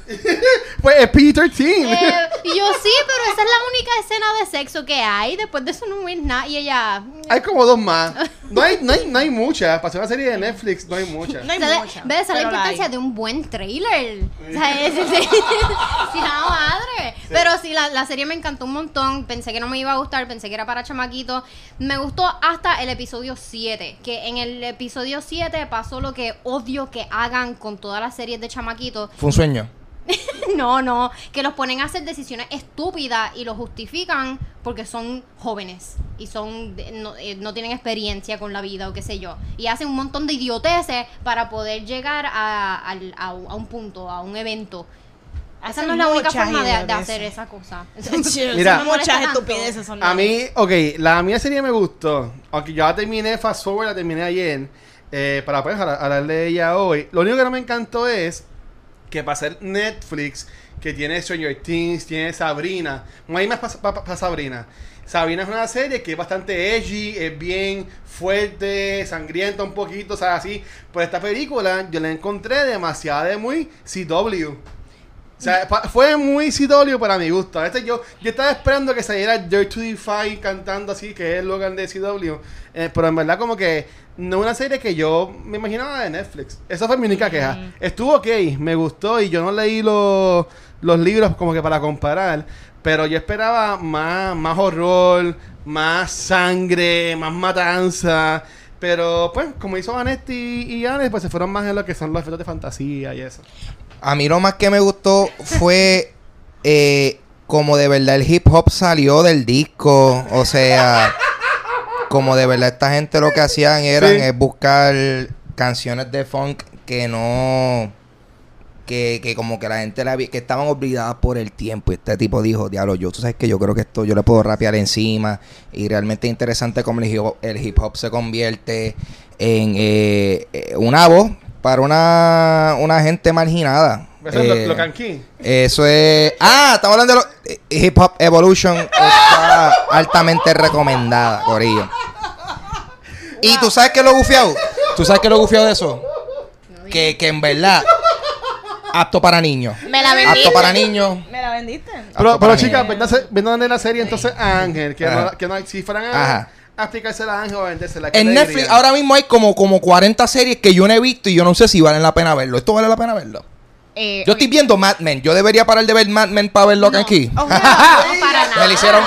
Pues es PG-13. Eh, y yo sí, pero esa es la única escena de sexo que hay. Después de eso no hay nada. Y ella. Hay como dos más. No hay, no hay, no hay muchas. Para hacer una serie de Netflix no hay muchas. No hay ¿sabes? mucha, ¿Ves? Esa es la importancia de un buen trailer. O sea, es, sí, la madre. Pero sí, la, la serie me encantó un montón. Pensé que no me iba a gustar. Pensé que era para chamaquitos. Me gustó hasta el episodio 7. Que en el episodio 7 pasó lo que odio que hagan con todas las series de chamaquitos. Fue un sueño. No, no, que los ponen a hacer decisiones estúpidas y lo justifican porque son jóvenes y son no, eh, no tienen experiencia con la vida o qué sé yo. Y hacen un montón de idioteces para poder llegar a, al- a un- a un punto, a un evento. Esa no es la única forma de, hacer esa cosa. Mira. Muchas estupideces. Son A mí, ok, la mía serie me gustó. Aunque yo la terminé, fast forward, la terminé ayer. eh, para pues hablar de ella hoy. Lo único que no me encantó es que para ser Netflix, que tiene Stranger Things, tiene Sabrina. No hay más para Sabrina. Sabrina es una serie que es bastante edgy, es bien fuerte, sangrienta un poquito, o sea, así. Pero esta película yo la encontré demasiado de muy CW. O sea, fue muy CW para mi gusto. Este yo, yo estaba esperando que saliera Dirt to Defy cantando así, que es el Logan de CW. eh, pero en verdad como que no es una serie que yo me imaginaba de Netflix. Esa fue mi única queja. Estuvo ok, me gustó y yo no leí los, los libros como que para comparar. Pero yo esperaba más, más horror, más sangre, más matanza. Pero pues, como hizo Vanetti y Alex, pues se fueron más en lo que son los efectos de fantasía y eso. A mí lo más que me gustó fue eh, como de verdad el hip hop salió del disco. O sea, como de verdad esta gente lo que hacían eran Sí. es buscar canciones de funk que no que, que como que la gente la vi- que estaban olvidadas por el tiempo. Y este tipo dijo, diablo, yo, tú sabes que yo creo que esto yo le puedo rapear encima. Y realmente es interesante cómo el hip hop, el hip hop se convierte en eh, eh, una voz para una, una gente marginada. Eso es lo, Eh, lo canquí. eso es. Ah, estamos hablando de lo- eh, Hip Hop Evolution. Está altamente recomendada, Corillo. Y tú sabes que lo gufiado. ¿Tú sabes que lo gufiado de eso? Que, que en verdad. Apto para niños. Me la vendiste. Apto para niños. ¿Me la vendiste? Pero, pero chicas, viendo, viendo la serie, entonces Ángel, que, no, que no, si fueran Ajá. a, a explicársela a Ángel o a vendérsela, ¿qué En Netflix ahora mismo hay como, como 40 series que yo no he visto y yo no sé si valen la pena verlo. ¿Esto vale la pena verlo? Eh, Yo estoy viendo Mad Men. Yo debería parar de ver Mad Men para verlo no. aquí. Ojeos, No, para nada. Me lo hicieron,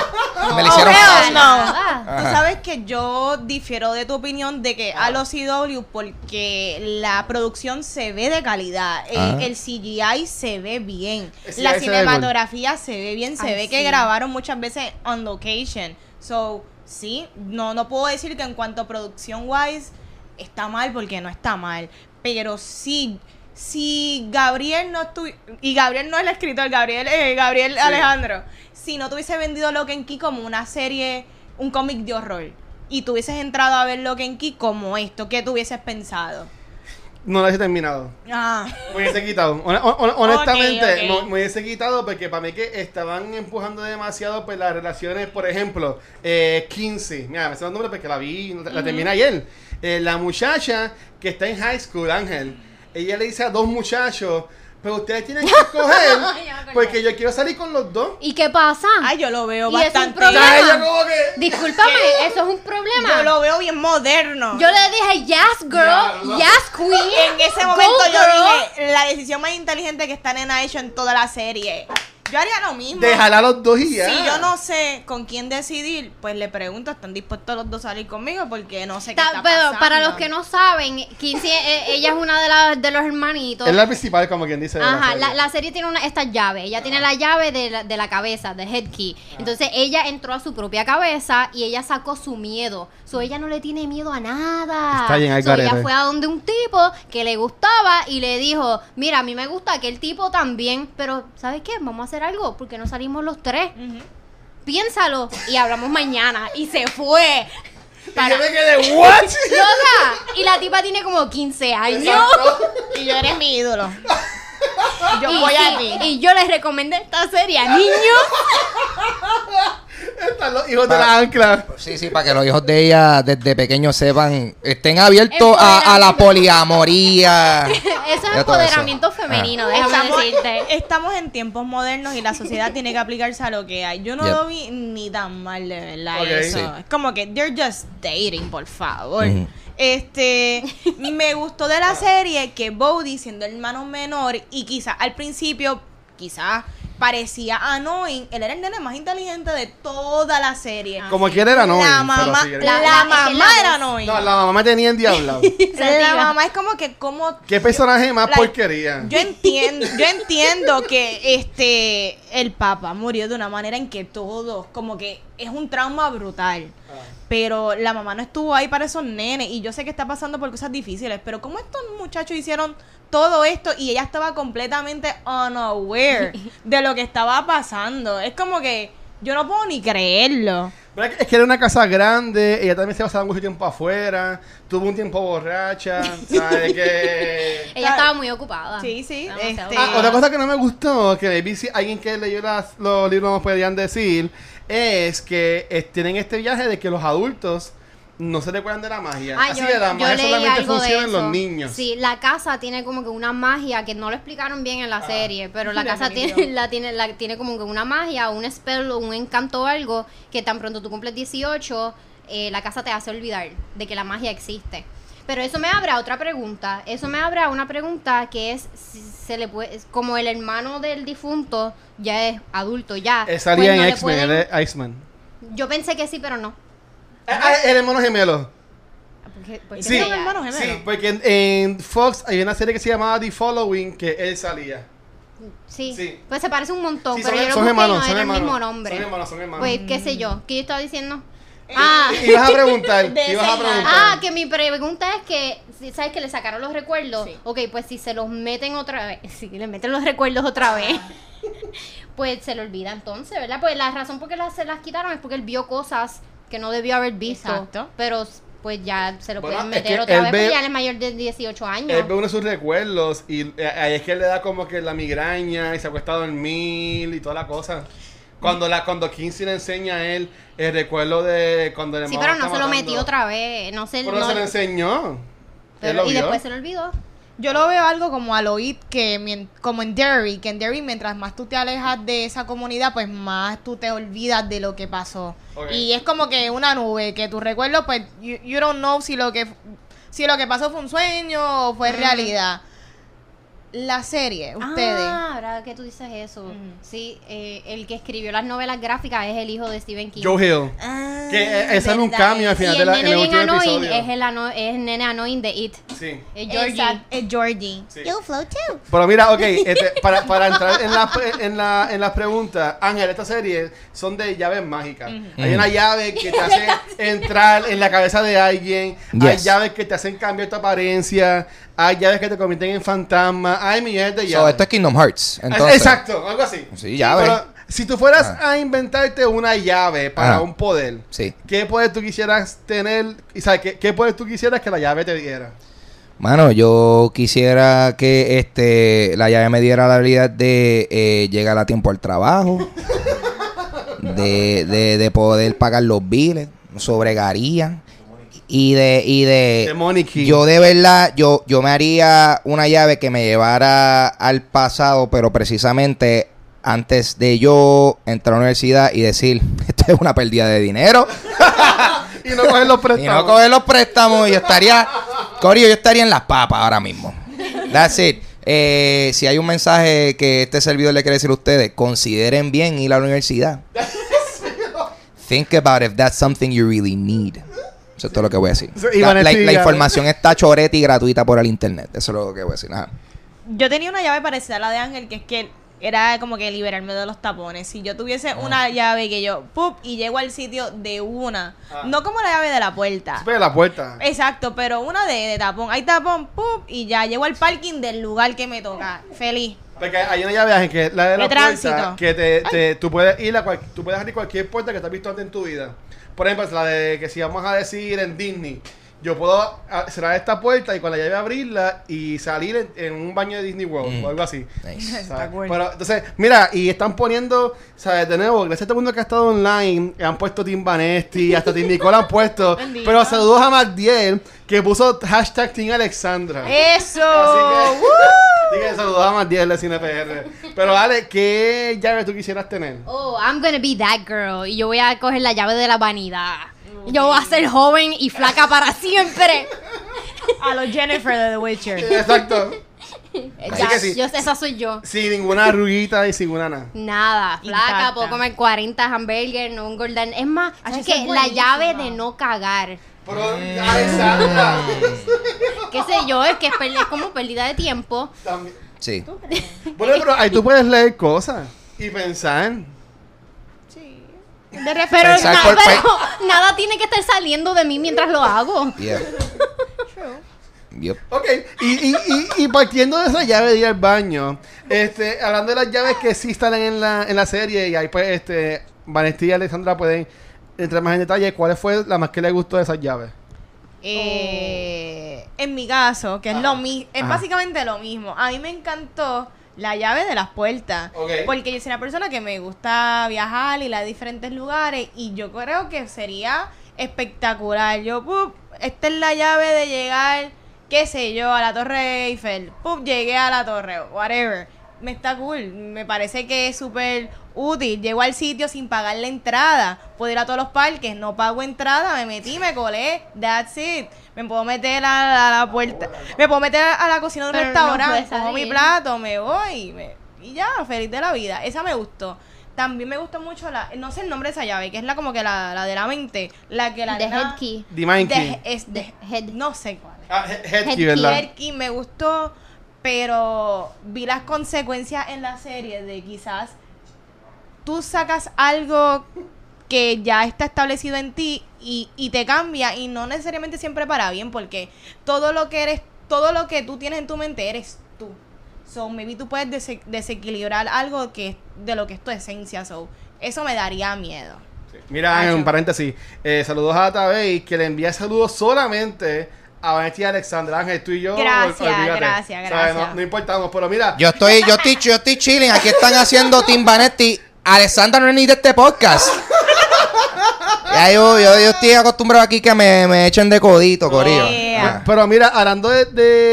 me lo hicieron no. Nada. Tú sabes que yo difiero de tu opinión de que a los CW porque la producción se ve de calidad, el, Ah. el CGI se ve bien, la se ve cinematografía se ve bien, se Ay, ve que sí. grabaron muchas veces on location. So, sí, no no puedo decir que en cuanto a producción wise está mal porque no está mal, pero sí si Gabriel no estu y Gabriel no es el escritor, Gabriel eh, Gabriel Alejandro, si no tuviese vendido Lock and Key como una serie, un cómic de horror y tú hubieses entrado a ver Lock and Key como esto, ¿qué tú hubieses pensado? No la he terminado. Ah, Me hubiese quitado. Hon- hon- honestamente, Ok, ok. no- me hubiese quitado porque para mí que estaban empujando demasiado pues las relaciones, por ejemplo, eh, 15. Mira, me sé el nombre porque la vi, la, la terminé ayer. Eh, la muchacha que está en high school, Ángel, ella le dice a dos muchachos, pero ustedes tienen que escoger Ya porque yo quiero salir con los dos. ¿Y qué pasa? ay, yo lo veo Y es un bastante. O sea, problema. ella como que... Discúlpame, eso es un problema. Yo lo veo bien moderno. Yo le dije, yes, girl, Diablo. yes, queen. en ese Go, momento yo girl. dije, la decisión más inteligente que esta nena ha hecho en toda la serie. Yo haría lo mismo. Déjala a los dos y ya. Si yo no sé con quién decidir, pues le pregunto, ¿están dispuestos los dos a salir conmigo? Porque no sé qué está pero pasando. para los que no saben, Kinsey, eh, ella es una de, las de los hermanitos. Es la principal, como quien dice. Ajá, serie. la, la serie tiene una, esta llave. Ella tiene la llave de la, de la cabeza, de head key. Entonces ella entró a su propia cabeza y ella sacó su miedo. So ella no le tiene miedo a nada. Está bien, So, ella fue a donde un tipo que le gustaba y le dijo, mira, a mí me gusta aquel tipo también, pero ¿sabes qué? Vamos a hacer algo porque no salimos los tres. Piénsalo y hablamos mañana. Y se fue. Y Para- yo me quedé, ¿what? Loca. Y la tipa tiene como 15 años. Exacto. Y yo eres mi ídolo. Yo y, voy a ti. y yo les recomendé esta serie a niños. Están los hijos de la ancla. Sí, sí, para que los hijos de ella desde pequeños sepan, estén abiertos a, a la poliamoría. Eso es empoderamiento eso. femenino, Ah. déjame Estamos, decirte. estamos en tiempos modernos y la sociedad tiene que aplicarse a lo que hay. Yo no Yep. lo vi ni tan mal de verdad eso. Sí. Es como que they're just dating, por favor. Ujú. Este, me gustó de la serie que Bodhi siendo el hermano menor y quizás al principio, quizás parecía annoying, él era el nene más inteligente de toda la serie. Como quiera era no. la mamá, sí, la, era- La- mamá la era annoying. No, la mamá me tenía endiablado. la mamá es como que como ¿Qué personaje más porquería? Yo entiendo, yo entiendo que este el Papa murió de una manera en que todos, como que es un trauma brutal. Pero la mamá no estuvo ahí para esos nenes. Y yo sé que está pasando por cosas difíciles. Pero como estos muchachos hicieron todo esto y ella estaba completamente unaware de lo que estaba pasando. Es como que yo no puedo ni creerlo. ¿Verdad que- Es que era una casa grande, ella también se pasaba mucho tiempo afuera, tuvo un tiempo borracha, ¿sabes? que... Ella estaba muy ocupada. Sí, sí, este- Ah, otra cosa que no me gustó, que maybe si alguien que leyó las- los libros nos podrían decir, es que eh, tienen este viaje de que los adultos no se recuerdan de la magia. Ah, Así yo, que la yo magia leí solamente algo de funciona en los niños. Sí, la casa tiene como que una magia que no lo explicaron bien en la serie, pero la casa tiene, la tiene, la, tiene como que una magia, un spell o un encanto o algo que tan pronto tú cumples 18, eh, la casa te hace olvidar de que la magia existe. Pero eso me abre a otra pregunta. Eso me abre a una pregunta que es si se le puede, como el hermano del difunto ya es adulto ya. Salía pues no X-Men, pueden- es Iceman. Yo pensé que sí, pero no. Ah, ah, el hermano gemelo. Porque, porque Sí, gemelos. sí, porque en, en Fox hay una serie que se llamaba The Following que él salía. Sí. Sí. Pues se parece un montón, Sí, pero son- yo son hermanos, no son era el hermanos. mismo nombre. Son hermanos, son hermanos. Pues, qué sé yo. ¿Qué yo estaba diciendo? Ah. Ibas a preguntar. Ibas a preguntar. Ah, que mi pregunta es que, ¿sabes que le sacaron los recuerdos? Sí. Ok, pues si se los meten otra vez, si le meten los recuerdos otra vez, pues se le olvida entonces, ¿verdad? Pues la razón por qué las, se las quitaron es porque él vio cosas que no debió haber visto. Exacto. Pero pues ya se lo Bueno, pueden es meter que otra vez ve- porque ya él es mayor de 18 años. Él ve uno de sus recuerdos y eh, ahí es que él le da como que la migraña y se acuesta a dormir y toda la cosa. Cuando la cuando Kinsey le enseña a él el recuerdo de cuando el sí, pero no se lo metió otra vez. No sé. Pero no- se lo enseñó. él pero- lo y vio. después se lo olvidó. Yo lo veo algo como al oír que como en Derry, que en Derry mientras más tú te alejas de esa comunidad, pues más tú te olvidas de lo que pasó. Y es como que una nube, que tu recuerdo, pues you, you don't know si lo que si lo que pasó fue un sueño o fue realidad. La serie, ustedes. Ah, ahora que tú dices eso. Sí, eh, el que escribió las novelas gráficas es el hijo de Stephen King. Joe Hill. Ah, Que eh, ese es un verdad. cambio al y final el de la, en nene el último annoying es el, ano- es el nene annoying de It. Sí. Es Georgie. Es Georgie. Sí. You flow too. Pero mira, ok, este, para, para entrar en, la, en, la, en las preguntas, Ángel, esta serie son de llaves mágicas. Hay una llave que te hace entrar en la cabeza de alguien, hay Yes. llaves que te hacen cambiar tu apariencia, hay llaves que te convierten en fantasma, hay millones de So, llaves. esto es Kingdom Hearts. Entonces, Exacto, algo así. Sí, llave. Pero si tú fueras Ah. a inventarte una llave para Ah. un poder, Sí. ¿qué poder tú quisieras tener? ¿qué, ¿qué poder tú quisieras que la llave te diera? Mano, yo quisiera que este la llave me diera la habilidad de eh, llegar a tiempo al trabajo, de, de, de poder pagar los biles, sobregaría y de y de key. yo de verdad yo yo me haría una llave que me llevara al pasado, pero precisamente antes de yo entrar a la universidad y decir esto es una pérdida de dinero Y no coger los y préstamos. no coger los préstamos y yo estaría, Corio, yo estaría en las papas ahora mismo. That's it. Eh, si hay un mensaje que este servidor le quiere decir a ustedes, consideren bien ir a la universidad. Think about if that's something you really need. Eso es todo lo que voy a decir. La, información está choreta y gratuita por el internet. Eso es lo que voy a decir. Ajá. Yo tenía una llave parecida a la de Ángel, que es que era como que liberarme de los tapones. Si yo tuviese una llave que yo, ¡pup! y llego al sitio de una, Ah. no como la llave de la puerta. Espera la puerta. Exacto, pero una de, de tapón. Hay tapón, ¡pup! y ya llego al parking del lugar que me toca. Feliz. Porque hay una llave Ángel, que es la de la De puerta tránsito. que te, te- tú puedes ir a cual- tú puedes abrir cualquier puerta que te has visto antes en tu vida. Por ejemplo, la de que si vamos a decir en Disney, yo puedo cerrar esta puerta y con la llave abrirla y salir en, en un baño de Disney World Mm. o algo así. Nice. Pero, entonces, mira, y están poniendo, ¿sabes? De nuevo, gracias a todo el mundo que ha estado online, han puesto Team Vanesti, hasta Team Nicole han puesto. Pero saludos a Magdiel, que puso hashtag Team Alexandra. ¡Eso! Así que, así que saludos a Magdiel de CinePR. Pero Ale, ¿qué llave tú quisieras tener? Oh, I'm gonna be that girl. Y yo voy a coger la llave de la vanidad. Yo voy a ser joven y flaca para siempre. A los Jennifer de The Witcher. Exacto. Ya, que sí. yo- esa soy yo. Sin ninguna arruguita y sin nada. Nada, flaca, Intacta. puedo comer 40 hamburguers, no engordar. Es más, Ay, ¿sabes esa qué? es La buenísima. llave de no cagar. Pero, Alexandra. ¿Qué sé yo? Es que es, per- es como pérdida de tiempo. También. Sí. Bueno, pero ahí tú puedes leer cosas y pensar. Sí. Pero, Pensar na- por- pero nada tiene que estar saliendo de mí mientras lo hago. Yeah. Yep. Ok, y, y, y, y partiendo de esa llave de ir al baño, este, hablando de las llaves que sí están en la, en la serie, y ahí pues este, Vanesti y Alexandra pueden entrar más en detalle, ¿cuál fue la más que le gustó de esas llaves? Eh, en mi caso, que es lo mismo, es Ajá. básicamente lo mismo. A mí me encantó la llave de las puertas. Porque yo soy una persona que me gusta viajar y ir a diferentes lugares. Y yo creo que sería espectacular. Yo, pup, esta es la llave de llegar, qué sé yo, a la Torre Eiffel. Pup, llegué a la torre, whatever. Me está cool. Me parece que es súper útil. Llego al sitio sin pagar la entrada. Puedo ir a todos los parques, no pago entrada, me metí, me colé. That's it. Me puedo meter a la, a la puerta. Me puedo meter a la cocina de un Pero no restaurante, puedes cojo mi plato, me voy me- y ya, feliz de la vida. Esa me gustó. También me gustó mucho la, no sé el nombre de esa llave, que es la como que la, la de la mente, la que la The head key. The Mind de- Key. es de, Head. no sé cuál. Ah, he- head Head key, ¿verdad? Jerky me gustó, pero vi las consecuencias en la serie de quizás tú sacas algo que ya está establecido en ti y, y te cambia y no necesariamente siempre para bien porque todo lo que eres, todo lo que tú tienes en tu mente eres tú. So, maybe tú puedes dese- desequilibrar algo que de lo que es tu esencia. So, eso me daría miedo. Mira, en un paréntesis, eh, saludos a Tabey, que le envía saludos solamente a Vanetti y Alexandra Ángel, tú y yo. Gracias, olvídate. gracias, ¿Sabes? gracias. No, no importamos, pero mira, Yo estoy, yo estoy, yo estoy chilling. Aquí están haciendo Tim Vanetti. Alessandra no es ni de este podcast. Ya yo, yo, yo estoy acostumbrado aquí que me, me echen de codito, corillo. Yeah. Pero mira, hablando de,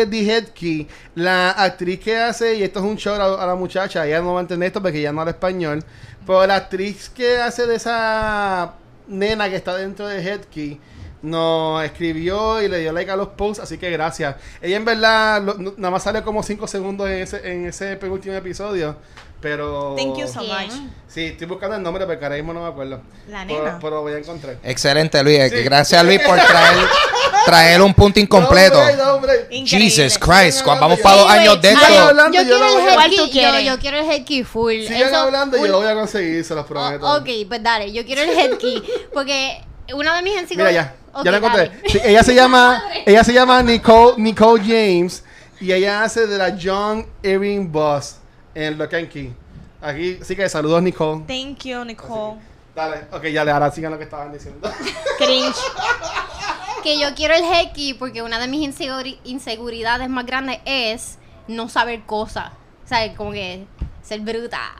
de Key, la actriz que hace, y esto es un show a, a la muchacha, ella no va a entender esto porque ella no habla español, pero la actriz que hace de esa nena que está dentro de Head Key, nos escribió y le dio like a los posts, así que gracias. Ella en verdad lo- no- nada más sale como 5 segundos en ese, en ese penúltimo episodio, pero... Thank you so much. Sí, estoy buscando el nombre porque ahora mismo no me acuerdo. La Pero- nena. Pero, lo voy a encontrar. Excelente, Luis. Sí. Gracias, Luis, por traer, traer un punto incompleto. No, hombre, no, hombre. Jesus Christ, Sigan vamos para dos años de esto. hablando, yo yo quiero lo el voy a- ¿Cuál headkey, tú yo, yo quiero el headkey full. Sigan Eso, hablando y yo lo voy a conseguir, se los prometo. O- ok, pues dale, yo quiero el headkey. Porque una de mis Mira enciclopedias. ya, Ok, ya la encontré. Sí, ella se llama, ella se llama Nicole, Nicole James y ella hace de la John Irving Boss en Lock and Key. Aquí, sí que saludos Nicole. Thank you, Nicole. Dale, ok, ya le ahora sigan lo que estaban diciendo. Cringe. Que yo quiero el headkey porque una de mis inseguri- inseguridades más grandes es no saber cosas. O sea, como que ser bruta.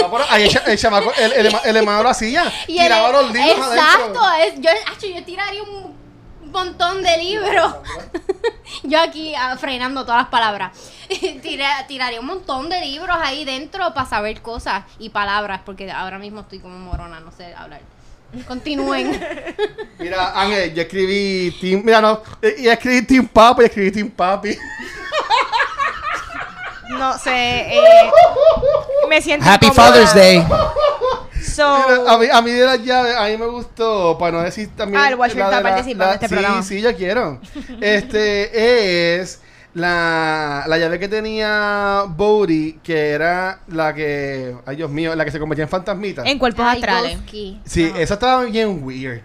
No, pero ahí el, el chamaco, el, el, el hermano lo hacía. Y tiraba los libros Exacto, adentro. es, yo, acho, yo tiraría un montón de libros. yo aquí ah, frenando todas las palabras. Tira- tiraría un montón de libros ahí dentro para saber cosas y palabras, porque ahora mismo estoy como morona, no sé hablar. Continúen. Mira, Ángel, yo escribí Team, mira, no, eh, y escribí Team Papi y escribí Team Papi. No sé, eh, me siento Happy incómoda. Father's Day. So, Mira, a, mí, a mí de las llaves, a mí me gustó, para no decir también. Ah, el Watcher está participando en este sí, programa. Sí, yo quiero. este es la, la llave que tenía Bodhi, que era la que, ay Dios mío, la que se convertía en fantasmita. en cuerpos astrales. Sí, esa estaba bien weird.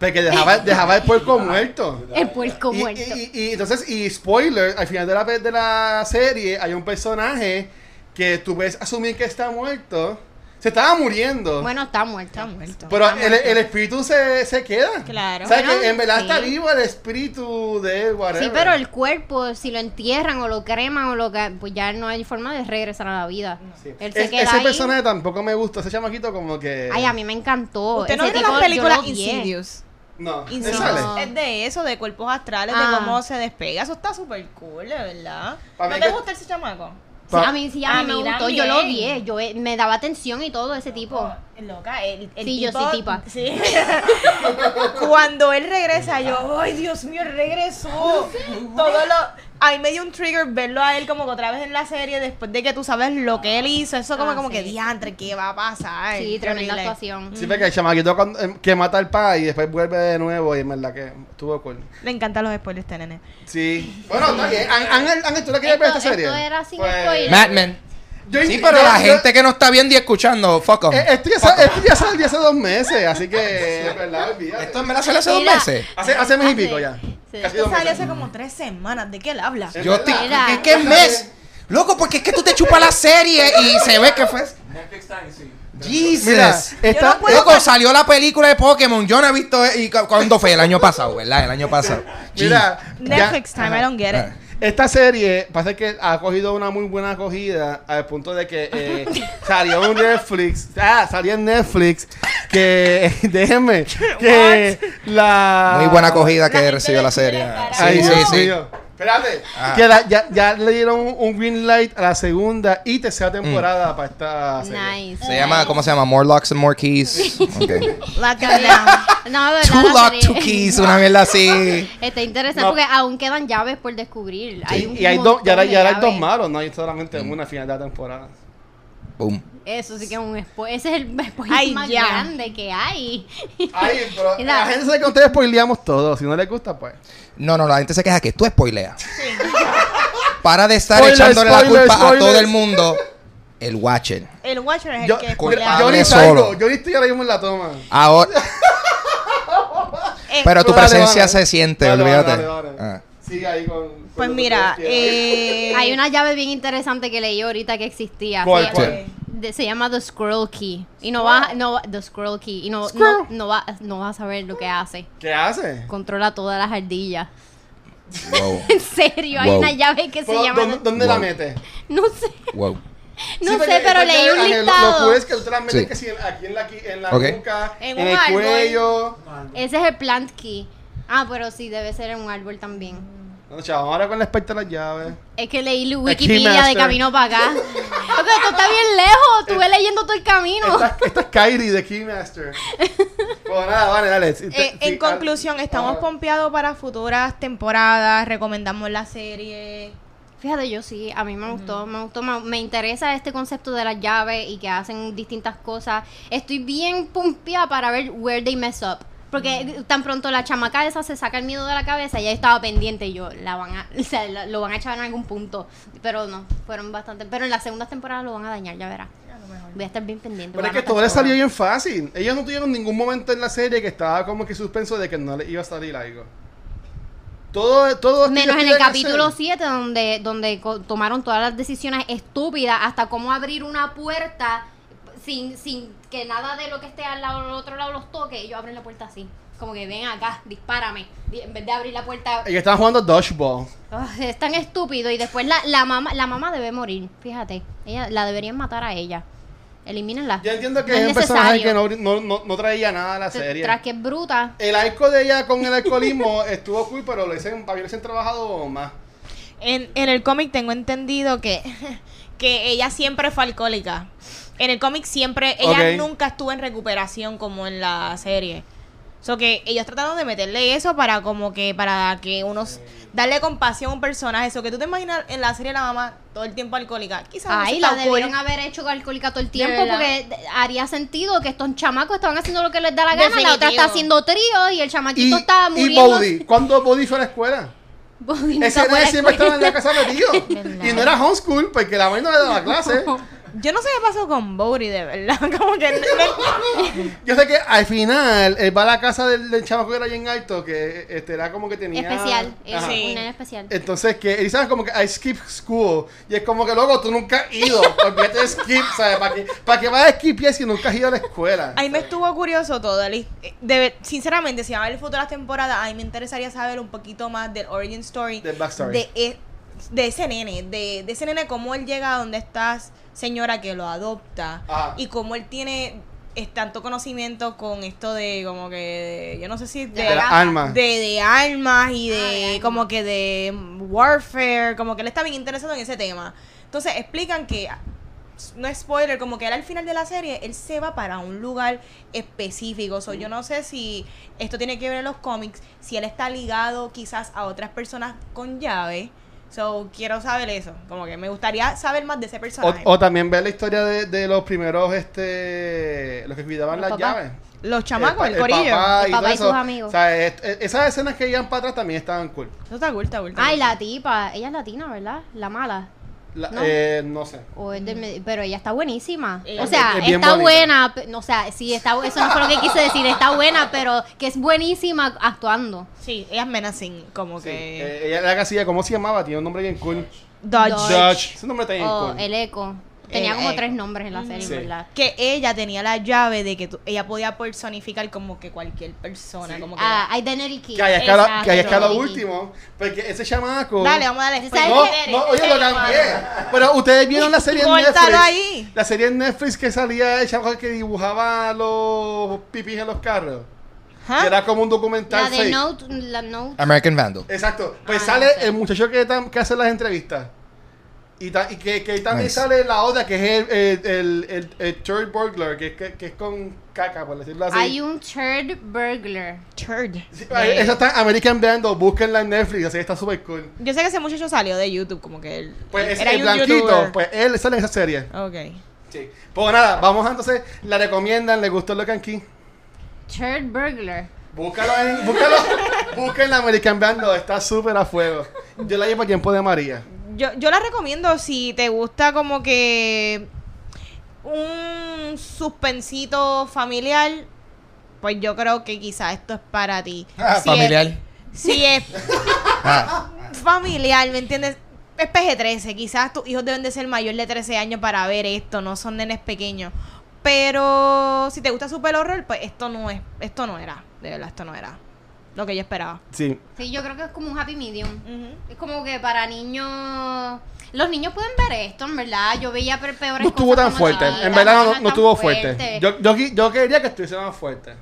Porque dejaba, dejaba el puerco muerto. El puerco Y, muerto. y- y- y entonces, y spoiler, al final de la, de la serie hay un personaje que tú ves asumir que está muerto. Se estaba muriendo. bueno, está muerto. Está muerto. Pero Está el, muerto. el espíritu se, se queda. Claro. O sea, Bueno, que en verdad está sí. vivo el espíritu de él, whatever. Sí, pero el cuerpo, si lo entierran o lo creman o lo que, pues ya no hay forma de regresar a la vida. Sí. Él se Es- queda ese ahí. personaje tampoco me gusta. Ese chamaquito como que... Ay, a mí me encantó. ¿Usted no Ese vio tipo, las películas. Insidious? No, ¿él Insidious sale? es de eso, de cuerpos astrales, Ah. de cómo se despega. Eso está súper cool, de verdad. Pa' ¿No te que- gusta ese chamaco? Sí, a mí sí, a mí me gustó. Yo lo también. odié. Yo, eh, me daba atención y todo ese tipo. Oh, loca, el, el Sí, yo soy tipa. Sí. Cuando él regresa, yo, ay, Dios mío, él regresó. Todo lo... A mí me dio un trigger verlo a él como que otra vez en la serie después de que tú sabes lo que él hizo. Eso como, Ah, como sí. que diantre, ¿qué va a pasar? Sí, Qué tremenda horrible. actuación. Sí, porque el chamaquito cuando- em, que mata al pa y después vuelve de nuevo y en verdad que estuvo cool. Le encantan los spoilers, este nene. Sí. Bueno, está bien. Án- Ángel, ¿tú la quieres ver esta serie? esto era sin Pues- spoiler. Mad Men. Yo- Sí, pero yo- la yo- gente que no está viendo y escuchando, fuck 'em. Eh, Esto ya, sa- esto ya salió hace dos meses, así que es verdad, olvídate. Esto me la salió hace dos meses. Hace, hace mes y pico ya. sí. Esto salió hace como tres semanas. ¿De qué él habla? Es Yo verdad. Mira. ¿Qué, qué mes? Loco, porque es que tú te chupas la serie y se ve que fue. Netflix Time, sí. Jesus. Mira, esta, no puedo- Loco, salió la película de Pokémon. Yo no he visto. ¿Y cu- cuándo fue? El año pasado, ¿verdad? El año pasado. mira, ya- Netflix time, I don't get it. Esta serie pasa que ha cogido una muy buena acogida al punto de que eh, salió en Netflix. Ah, salió en Netflix. Que, déjenme, que la. Muy buena acogida que recibió la serie. Sí, sí, sí. Espérate. Ah. La- ya, ya le dieron un, un green light a la segunda y tercera temporada para esta serie. Nice. Se llama, ¿cómo se llama? More Locks and More Keys. Ok. Lock them down. No, de Two verdad, la Lock, serie- Two Keys, una mierda así. Está interesante No. porque aún quedan llaves por descubrir. Hay un Y, y hay dos, ya, montón de ya hay dos llaves. malos, no hay solamente Mm. una al final de la temporada. Boom. Eso sí que es un spoiler. Ese es el spoiler Ay, más ya. grande que hay. Ay, pero Mira. la gente sabe que ustedes spoileamos todo. Si no les gusta, pues. No, no, la gente se queja que tú spoileas. Para de estar Spoiler, echándole spoiler, la culpa a todo el mundo. El Watcher. El Watcher es el Yo, que yo, spoilea. yo ni salgo, solo. yo ni estoy ahora mismo en la toma. Ahora, Eh, pero tu presencia dale. se siente, Dale, olvídate. dale, dale, dale. Ah. Sigue ahí con. con Pues mira, eh, Hay una llave bien interesante que leí ahorita que existía. ¿Cuál, se, cuál? de- se llama The Squirrel Key. Y no vas, no, va- The Squirrel Key. Y no, no, va- no vas a saber lo que hace. ¿Qué hace? Controla todas las ardillas. Wow, En serio, hay una llave que se Pero, llama. ¿Dónde, dónde la mete? No sé, wow. no Sí, porque- sé, pero leí un Ángel, lo- Lo, listado. que tú te la metes Sí. que sí, en- aquí en la, aquí en la Ok. nuca, En en, un el árbol. cuello. Ese es el plant key. Ah, pero sí, debe ser en un árbol también. No, chaval, ahora con la espectra de las llaves. Es que leí Wikipedia de camino para acá. Porque esto está bien lejos. Estuve leyendo todo el camino. Esta, esta es Kairi de Keymaster. pues nada, vale, dale. Te- Eh, en sí, conclusión, ah, estamos ah. pompeados para futuras temporadas. Recomendamos la serie. Fíjate, yo sí, a mí me gustó, me gustó, me, me interesa este concepto de las llaves y que hacen distintas cosas. Estoy bien pompeada para ver where they mess up. Porque tan pronto la chamaca esa se saca el miedo de la cabeza, ya estaba pendiente y yo, la van a, o sea, la- lo van a echar en algún punto. Pero no, fueron bastante. Pero en las segundas temporadas lo van a dañar, ya verás. Voy a estar bien pendiente. Pero es que todo le salió bien fácil. Ellos no tuvieron ningún momento en la serie que estaba como que suspenso de que no le iba a salir algo. Todo, todo Menos en el capítulo hacer. 7, donde, donde co- tomaron todas las decisiones estúpidas, hasta cómo abrir una puerta sin, sin que nada de lo que esté al lado al otro lado los toque. Ellos abren la puerta así. Como que ven acá, dispárame. Di- En vez de abrir la puerta. Ellos estaban jugando dodgeball. Ah, es tan estúpido. Y después la, la, mamá, la mamá debe morir. Fíjate. Ella, la deberían matar a ella. Elimínenla. Yo entiendo que No es un personaje que no, no, no, no traía nada a la serie. Tras que es bruta. El arco de ella con el alcoholismo estuvo cool, pero lo dicen, para hubiesen trabajado más. En, en el cómic tengo entendido que, que ella siempre fue alcohólica. En el cómic siempre, ella Ok. nunca estuvo en recuperación como en la serie. So que ellos trataron de meterle eso para como que, para que unos, darle compasión a un personaje. Eso que tú te imaginas en la serie la mamá todo el tiempo alcohólica. Quizás Ay, hubiese la debieron haber hecho alcohólica todo el tiempo porque haría sentido que estos chamacos estaban haciendo lo que les da la gana, la otra Definitivo. está haciendo trío y el Y, chamaquito está y muriendo. Bodhi. ¿Cuándo Bodhi fue a la escuela? Bodhi no Ese nene siempre estaba en la casa metido. Y no era homeschool porque la mamá no le daba clase. Yo no sé qué pasó con Bodhi, de verdad. Como que... no- Yo sé que al final él va a la casa del, del chamaco que era bien alto, que este, era como que tenía... Especial, es Ajá. Sí. un nene especial. Entonces que él sabe como que I skip school y es como que luego tú nunca has ido, olvídate de skip, ¿sabes? ¿Para qué, para qué vas a skip si nunca has ido a la escuela? A mí me estuvo curioso todo. el- de- sinceramente, si va a haber futuras temporadas, a mí me interesaría saber un poquito más del origin story. Del backstory. De, e- de ese nene. De, de ese nene, cómo él llega a donde estás, señora que lo adopta. Ajá. Y cómo él tiene es tanto conocimiento con esto de como que de- yo no sé si de, De armas. de, de armas y Ah, de armas. como que de warfare como que él está bien interesado en ese tema entonces explican que no es spoiler, como que él al final de la serie, él se va para un lugar específico. So, yo no sé si esto tiene que ver en los cómics, si él está ligado quizás a otras personas con llave. So, quiero saber eso. Como que me gustaría saber más de ese personaje. o también ver la historia de, de los primeros, este, los que cuidaban Los las papás. llaves. los chamacos, el, pa- corillo. papá El y papá y sus amigos. O sea, es- es- esas escenas que iban para atrás también estaban cool. Eso está cool, está cool, está Ay, cool. la tipa, ella es latina, ¿verdad? La mala. La- No. eh, no sé. O es del pero ella está buenísima. Ella o sea, es- está bonita. buena, o sea, sí, está, eso no fue lo que quise decir, está buena, pero que es buenísima actuando. Sí, ella es menacing, como Sí, que... eh, ella era casi, ¿cómo se llamaba? Tiene un nombre bien cool. Dodge. Dodge. Dodge. Ese nombre está bien O cool. el eco. Tenía como tres nombres en la serie, Sí. ¿verdad? Que ella tenía la llave de que tú- ella podía personificar como que cualquier persona. Sí. Como que Ah, Identity Key. Que ahí es que, a lo- Exacto, que ahí es que a lo Identity Key. último, porque ese chamaco... Dale, vamos a darle ¿Sabes No, no, oye, lo cambié. Pero ustedes vieron la serie en Netflix. ahí. La serie en Netflix que salía el chamaco que dibujaba los pipis en los carros. ¿Ah? Era como un documental La de fake. Note, la Note. American Vandal. Exacto. Pues Ah, sale no sé. el muchacho que hace las entrevistas. Y, ta- y que, que también Nice. sale la otra que es el, el, el, el- el third burglar, que, que, que es con caca, por decirlo así. Hay un third burglar. Turd. Sí, ahí- Esa está en American Vandal, búsquenla en Netflix, así que está súper cool. Yo sé que ese muchacho salió de YouTube, como que él. Pues él es era el blanquito, youtuber. pues él sale en esa serie. Ok. Sí. Pues nada, vamos a, entonces, la recomiendan, le gustó lo que aquí. Third burglar. Búscalo en, búscalo, busquen la American Vandal, está súper a fuego. Yo la llevo a tiempo de María. Yo, yo la recomiendo si te gusta como que un suspensito familiar, pues yo creo que quizás esto es para ti. Ah, Si es- familiar. si es Ah, familiar, ¿me entiendes? Es PG-13, quizás tus hijos deben de ser mayor de 13 años para ver esto, no son nenes pequeños. Pero si te gusta super horror, pues esto no es, esto no era, de verdad, esto no era lo que yo esperaba. Sí. Sí, yo creo que es como un happy medium. Es como que para niños. Los niños pueden ver esto, en verdad. Yo veía pe- peores No estuvo cosas tan como fuerte. En verdad no, no es tan estuvo fuerte. Yo, yo, qui- yo quería que estuviese más fuerte.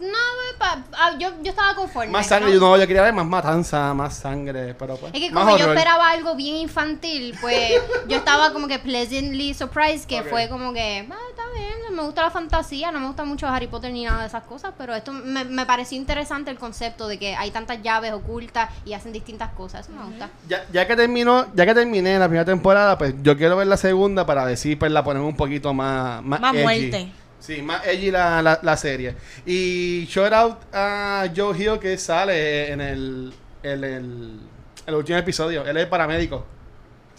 No, pa- ah, yo, yo estaba conforme. Más sangre, ¿no? yo no, yo quería ver más matanza, más sangre, pero pues. Es que como yo esperaba algo bien infantil, pues yo estaba como que pleasantly surprised, que fue como que, ah, está bien, me gusta la fantasía, no me gusta mucho Harry Potter ni nada de esas cosas, pero esto me, me pareció interesante el concepto de que hay tantas llaves ocultas y hacen distintas cosas, eso me gusta. Ya, ya que terminó, ya que terminé la primera temporada, pues yo quiero ver la segunda para decir, pues la ponemos un poquito más, más, Más edgy. muerte. Sí, más edgy la, la, la serie. Y shout out a Joe Hill que sale en el, en el, el último episodio. Él es el paramédico.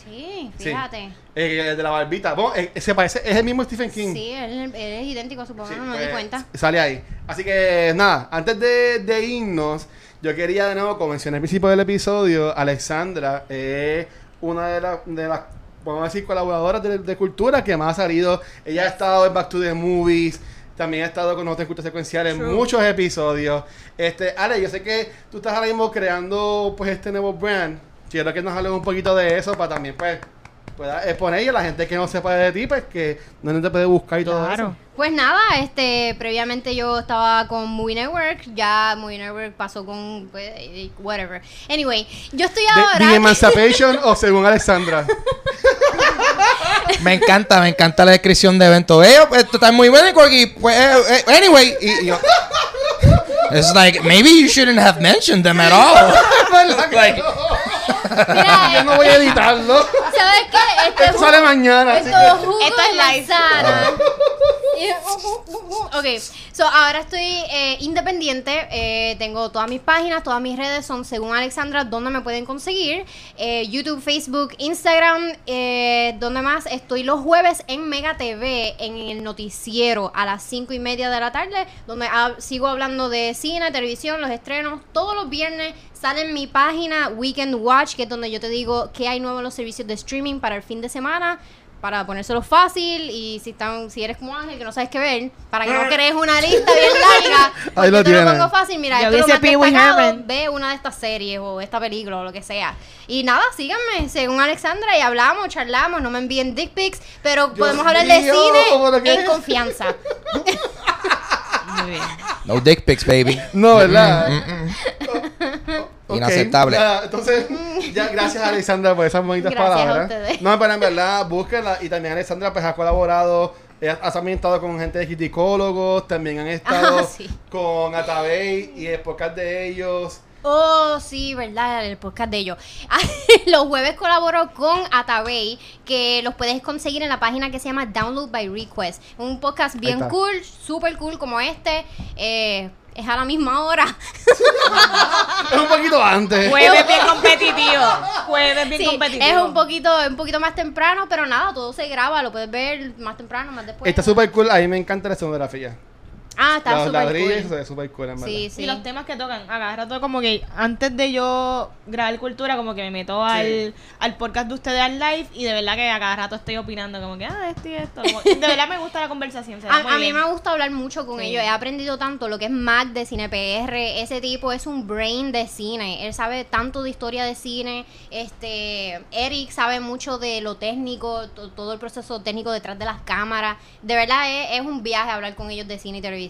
Sí, Sí. fíjate. Eh, el de la barbita. Bueno, eh, se parece, es el mismo Stephen King. Sí, él, él es idéntico a su papá, Sí, no me pues, di cuenta. Sale ahí. Así que nada, antes de, de irnos, yo quería de nuevo, como mencioné al principio del episodio, Alexandra es una de, las de las, podemos decir, colaboradoras de, de cultura que más ha salido. Ella ha estado en Back to the Movies. También ha estado con nosotros en Cultura Secuencial en True. muchos episodios. Este, Ale, yo sé que tú estás ahora mismo creando pues este nuevo brand. Quiero que nos hables un poquito de eso para también pues pueda exponer y a la gente que no sepa de ti, pues que no te puede buscar y todo eso. Claro. Pues nada, este, previamente yo estaba con Movie Network, ya Movie Network pasó con, pues, whatever. Anyway, yo estoy The, ahora... The Emancipation o según Alexandra. me encanta, me encanta la descripción de evento. Eh, esto está muy bueno y pues, eh, eh, anyway. Y, y yo, it's like, maybe you shouldn't have mentioned them at all. like, Mira, Yo no voy a editarlo. ¿sabes qué? Esto, Esto sale mañana. así Esto que- es jugo Esto es live. Ok, so ahora estoy eh, independiente. eh, tengo todas mis páginas, todas mis redes son según Alexandra, donde me pueden conseguir. Eh, YouTube, Facebook, Instagram. Eh, donde más estoy los jueves en Mega TV, en el noticiero a las 5 y media de la tarde, donde hab- sigo hablando de cine, televisión, los estrenos. Todos los viernes sale en mi página Weekend Watch, que es donde yo te digo qué hay nuevo en los servicios de streaming para el fin de semana para ponérselo fácil y si están si eres como Ángel que no sabes qué ver para que no crees una lista bien larga Ahí lo te lo pongo fácil mira Yo esto es lo dice más Pee Wee destacado, Herman. ve una de estas series o esta película o lo que sea y nada síganme según Alexandra y hablamos charlamos no me envíen dick pics pero Dios podemos hablar de mío, ¿pero qué cine en es? confianza Muy bien. no dick pics, baby. No, ¿verdad? Inaceptable. entonces, ya, gracias Alexandra por esas bonitas Gracias a palabras. ustedes. No, pero en verdad, búsquenla. Y también Alexandra pues ha colaborado. ella Ha también estado con gente de criticólogos. También han estado Ah, sí. con Atabey y el podcast de ellos. Oh, sí, verdad, el podcast de ellos. los jueves colaboro con Atabey, que los puedes conseguir en la página que se llama Download by Request. Un podcast bien cool, súper cool como este. Eh, es a la misma hora. Es un poquito antes. Jueves bien competitivo. Jueves bien Sí, competitivo. es un poquito, un poquito más temprano, pero nada, todo se graba, lo puedes ver más temprano, más después. Está súper cool. A mí me encanta la escenografía. Ah, está Los súper ladrillos, eso cool. se ve súper cool, en verdad. Sí, sí. Y los temas que tocan, a cada rato como que antes de yo grabar cultura, como que me meto al, al podcast de ustedes al live y de verdad que a cada rato estoy opinando como que, ah, esto y esto. Como- de verdad me gusta la conversación. se da A, mí bien. me gusta hablar mucho con Sí. ellos. He aprendido tanto lo que es Mac de Cine PR. Ese tipo es un brain de cine. Él sabe tanto de historia de cine. Este, Eric sabe mucho de lo técnico, to- todo el proceso técnico detrás de las cámaras. De verdad es, es un viaje hablar con ellos de cine y televisión.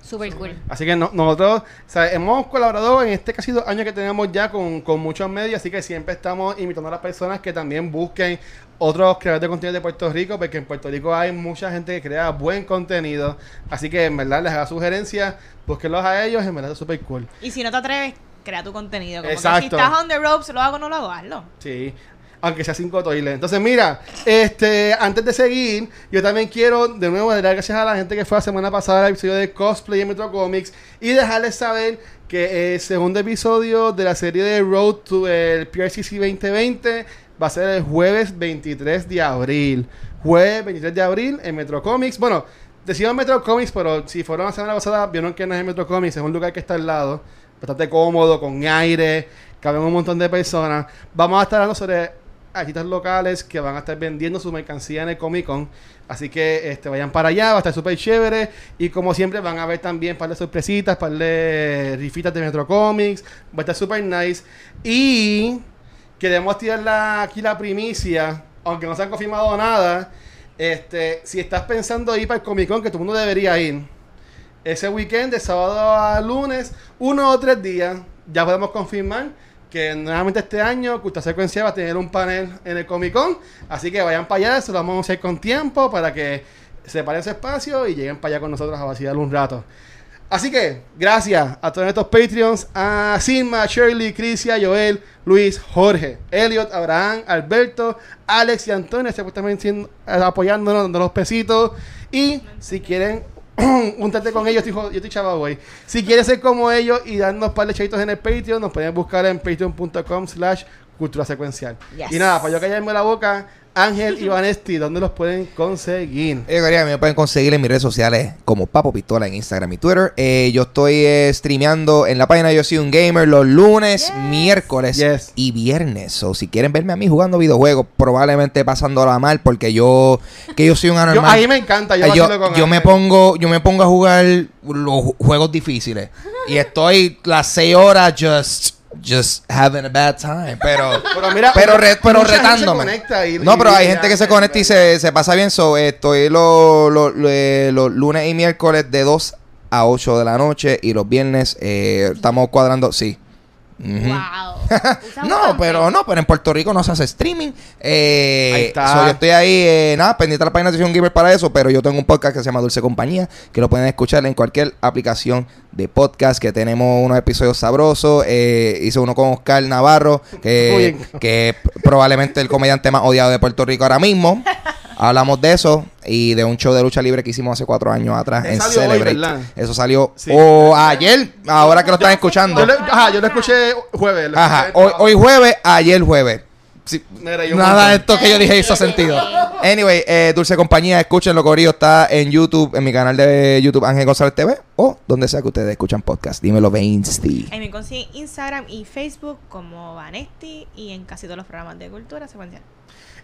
Super cool. Así que no- nosotros o sea, hemos colaborado en este casi dos años que tenemos ya con, con muchos medios, así que siempre estamos invitando a las personas que también busquen otros creadores de contenido de Puerto Rico, porque en Puerto Rico hay mucha gente que crea buen contenido, así que en verdad les haga sugerencias, búsquenlos a ellos, en verdad es súper cool. Y si no te atreves, crea tu contenido. Como que Exacto. si estás on the ropes, lo hago o no lo hago, hazlo. Sí. Aunque sea cinco toiles. Entonces, mira, este, antes de seguir, yo también quiero de nuevo dar gracias a la gente que fue la semana pasada al episodio de cosplay en Metro Comics y dejarles saber que el segundo episodio de la serie de Road to el PRCC 2020 va a ser el jueves 23 de abril. Jueves 23 de abril en Metro Comics. Bueno, decimos Metro Comics, pero si fueron la semana pasada, vieron que no es en Metro Comics, es un lugar que está al lado, bastante cómodo, con aire, caben un montón de personas. Vamos a estar hablando sobre artistas locales que van a estar vendiendo su mercancía en el Comic Con. Así que este, vayan para allá, va a estar súper chévere. Y como siempre, van a ver también un par de sorpresitas, un par de rifitas de Metro Comics. Va a estar súper nice. Y queremos tirar aquí la primicia, aunque no se han confirmado nada. Este, si estás pensando ir para el Comic Con, que todo el mundo debería ir, ese weekend, de sábado a lunes, uno o tres días, ya podemos confirmar que nuevamente este año Cultura Secuencial va a tener un panel en el Comic Con. Así que vayan para allá, se lo vamos a hacer con tiempo para que separen ese espacio y lleguen para allá con nosotros a vacilar un rato. Así que, gracias a todos estos Patreons, a Sigma, Shirley, Crisia, Joel, Luis, Jorge, Elliot, Abraham, Alberto, Alex y Antonio, supuestamente siendo- apoyándonos, dando los pesitos. Y si quieren juntarte con ellos, yo estoy, chaval, güey. Si quieres ser como ellos y darnos par de chavitos en el Patreon, nos pueden buscar en patreon.com slash cultura secuencial. Yes. Y nada, para yo callarme la boca, Ángel y Vanesti, ¿dónde los pueden conseguir? Eh, quería, me pueden conseguir en mis redes sociales como Papo Pistola en Instagram y Twitter. Eh, yo estoy eh, streameando en la página Yo Soy Un Gamer los lunes, Yes. miércoles Yes. y viernes. O si quieren verme a mí jugando videojuegos, probablemente pasándola mal porque yo que yo soy un Yo, anormal. ahí me encanta, yo, Eh, yo, vacilo con yo me pongo yo me pongo a jugar los ju- juegos difíciles y estoy las seis horas just just having a bad time pero Pero mira, pero, re- pero retándome. y- no pero hay y- gente que se conecta y se, se pasa bien so, estoy los los- los- los lunes y miércoles de 2 a 8 de la noche y los viernes eh, estamos cuadrando sí Wow. No, pero no, pero en Puerto Rico no se hace streaming. Eh, Ahí está. so, yo estoy ahí, eh, nada, pendiente de la página de Sesión Gamer para eso, pero yo tengo un podcast que se llama Dulce Compañía, que lo pueden escuchar en cualquier aplicación de podcast, que tenemos unos episodios sabrosos. Eh, hice uno con Oscar Navarro, que, que es probablemente el comediante más odiado de Puerto Rico ahora mismo. Hablamos de eso y de un show de lucha libre que hicimos hace cuatro años atrás en salió hoy, Celebrate. ¿verdad? eso salió Sí. o ayer, ahora que lo están escuchando. Yo le, ajá, yo lo escuché jueves. lo Ajá, escuché- hoy, hoy jueves, ayer jueves. Sí, Mira, yo Nada de esto que yo dije hizo sentido. Anyway, eh, Dulce Compañía, escúchenlo, Corillo. Está en YouTube, en mi canal de YouTube Ángel González TV o donde sea que ustedes escuchan podcast. Dímelo, Vainsty. Ahí me consiguen Instagram y Facebook como Vanesti y en casi todos los programas de cultura secuencial.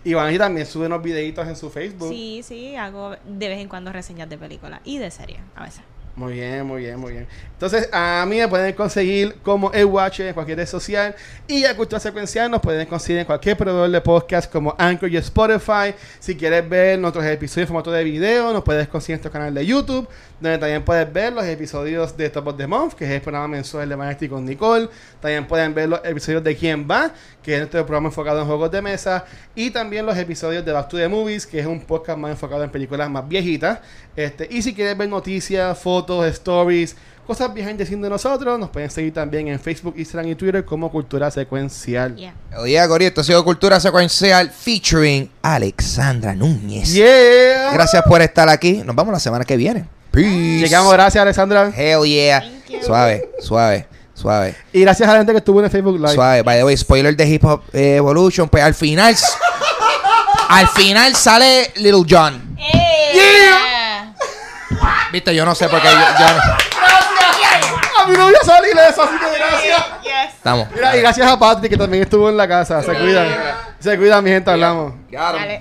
Y también sube unos videitos en su Facebook. Sí, sí, hago de vez en cuando reseñas de películas y de series a veces. Muy bien, muy bien, muy bien. Entonces, a mí me pueden conseguir como el Watch en cualquier red social. Y a Cultura Secuencial nos pueden conseguir en cualquier proveedor de podcast como Anchor y Spotify. Si quieres ver nuestros episodios en formato de video, nos puedes conseguir en nuestro canal de YouTube, donde también puedes ver los episodios de Top of the Month, que es el programa mensual de Vanity con Nicole. También pueden ver los episodios de Quién Va, que es nuestro programa enfocado en juegos de mesa. Y también los episodios de Back to the Movies, que es un podcast más enfocado en películas más viejitas. Este, y si quieres ver noticias, fotos, stories, cosas behind the scenes de nosotros, nos pueden seguir también en Facebook, Instagram y Twitter como Cultura Secuencial. Yeah. Oye, Corillo, esto ha sido Cultura Secuencial featuring Alexandra Núñez. Yeah. Gracias por estar aquí. Nos vemos la semana que viene. Peace. Llegamos, gracias Alessandra. Hell yeah. Thank you. Suave, suave, suave. Y gracias a la gente que estuvo en el Facebook Live. Suave, by the way, spoiler de Hip Hop Evolution, pues al final al final sale Little John. Viste, yo no sé por qué yo, yo- A mí no voy a salir eso, así que gracias. Yes. estamos. Mira, y gracias a Patrick que también estuvo en la casa. Se cuidan. Se cuidan, mi gente, hablamos. Dale.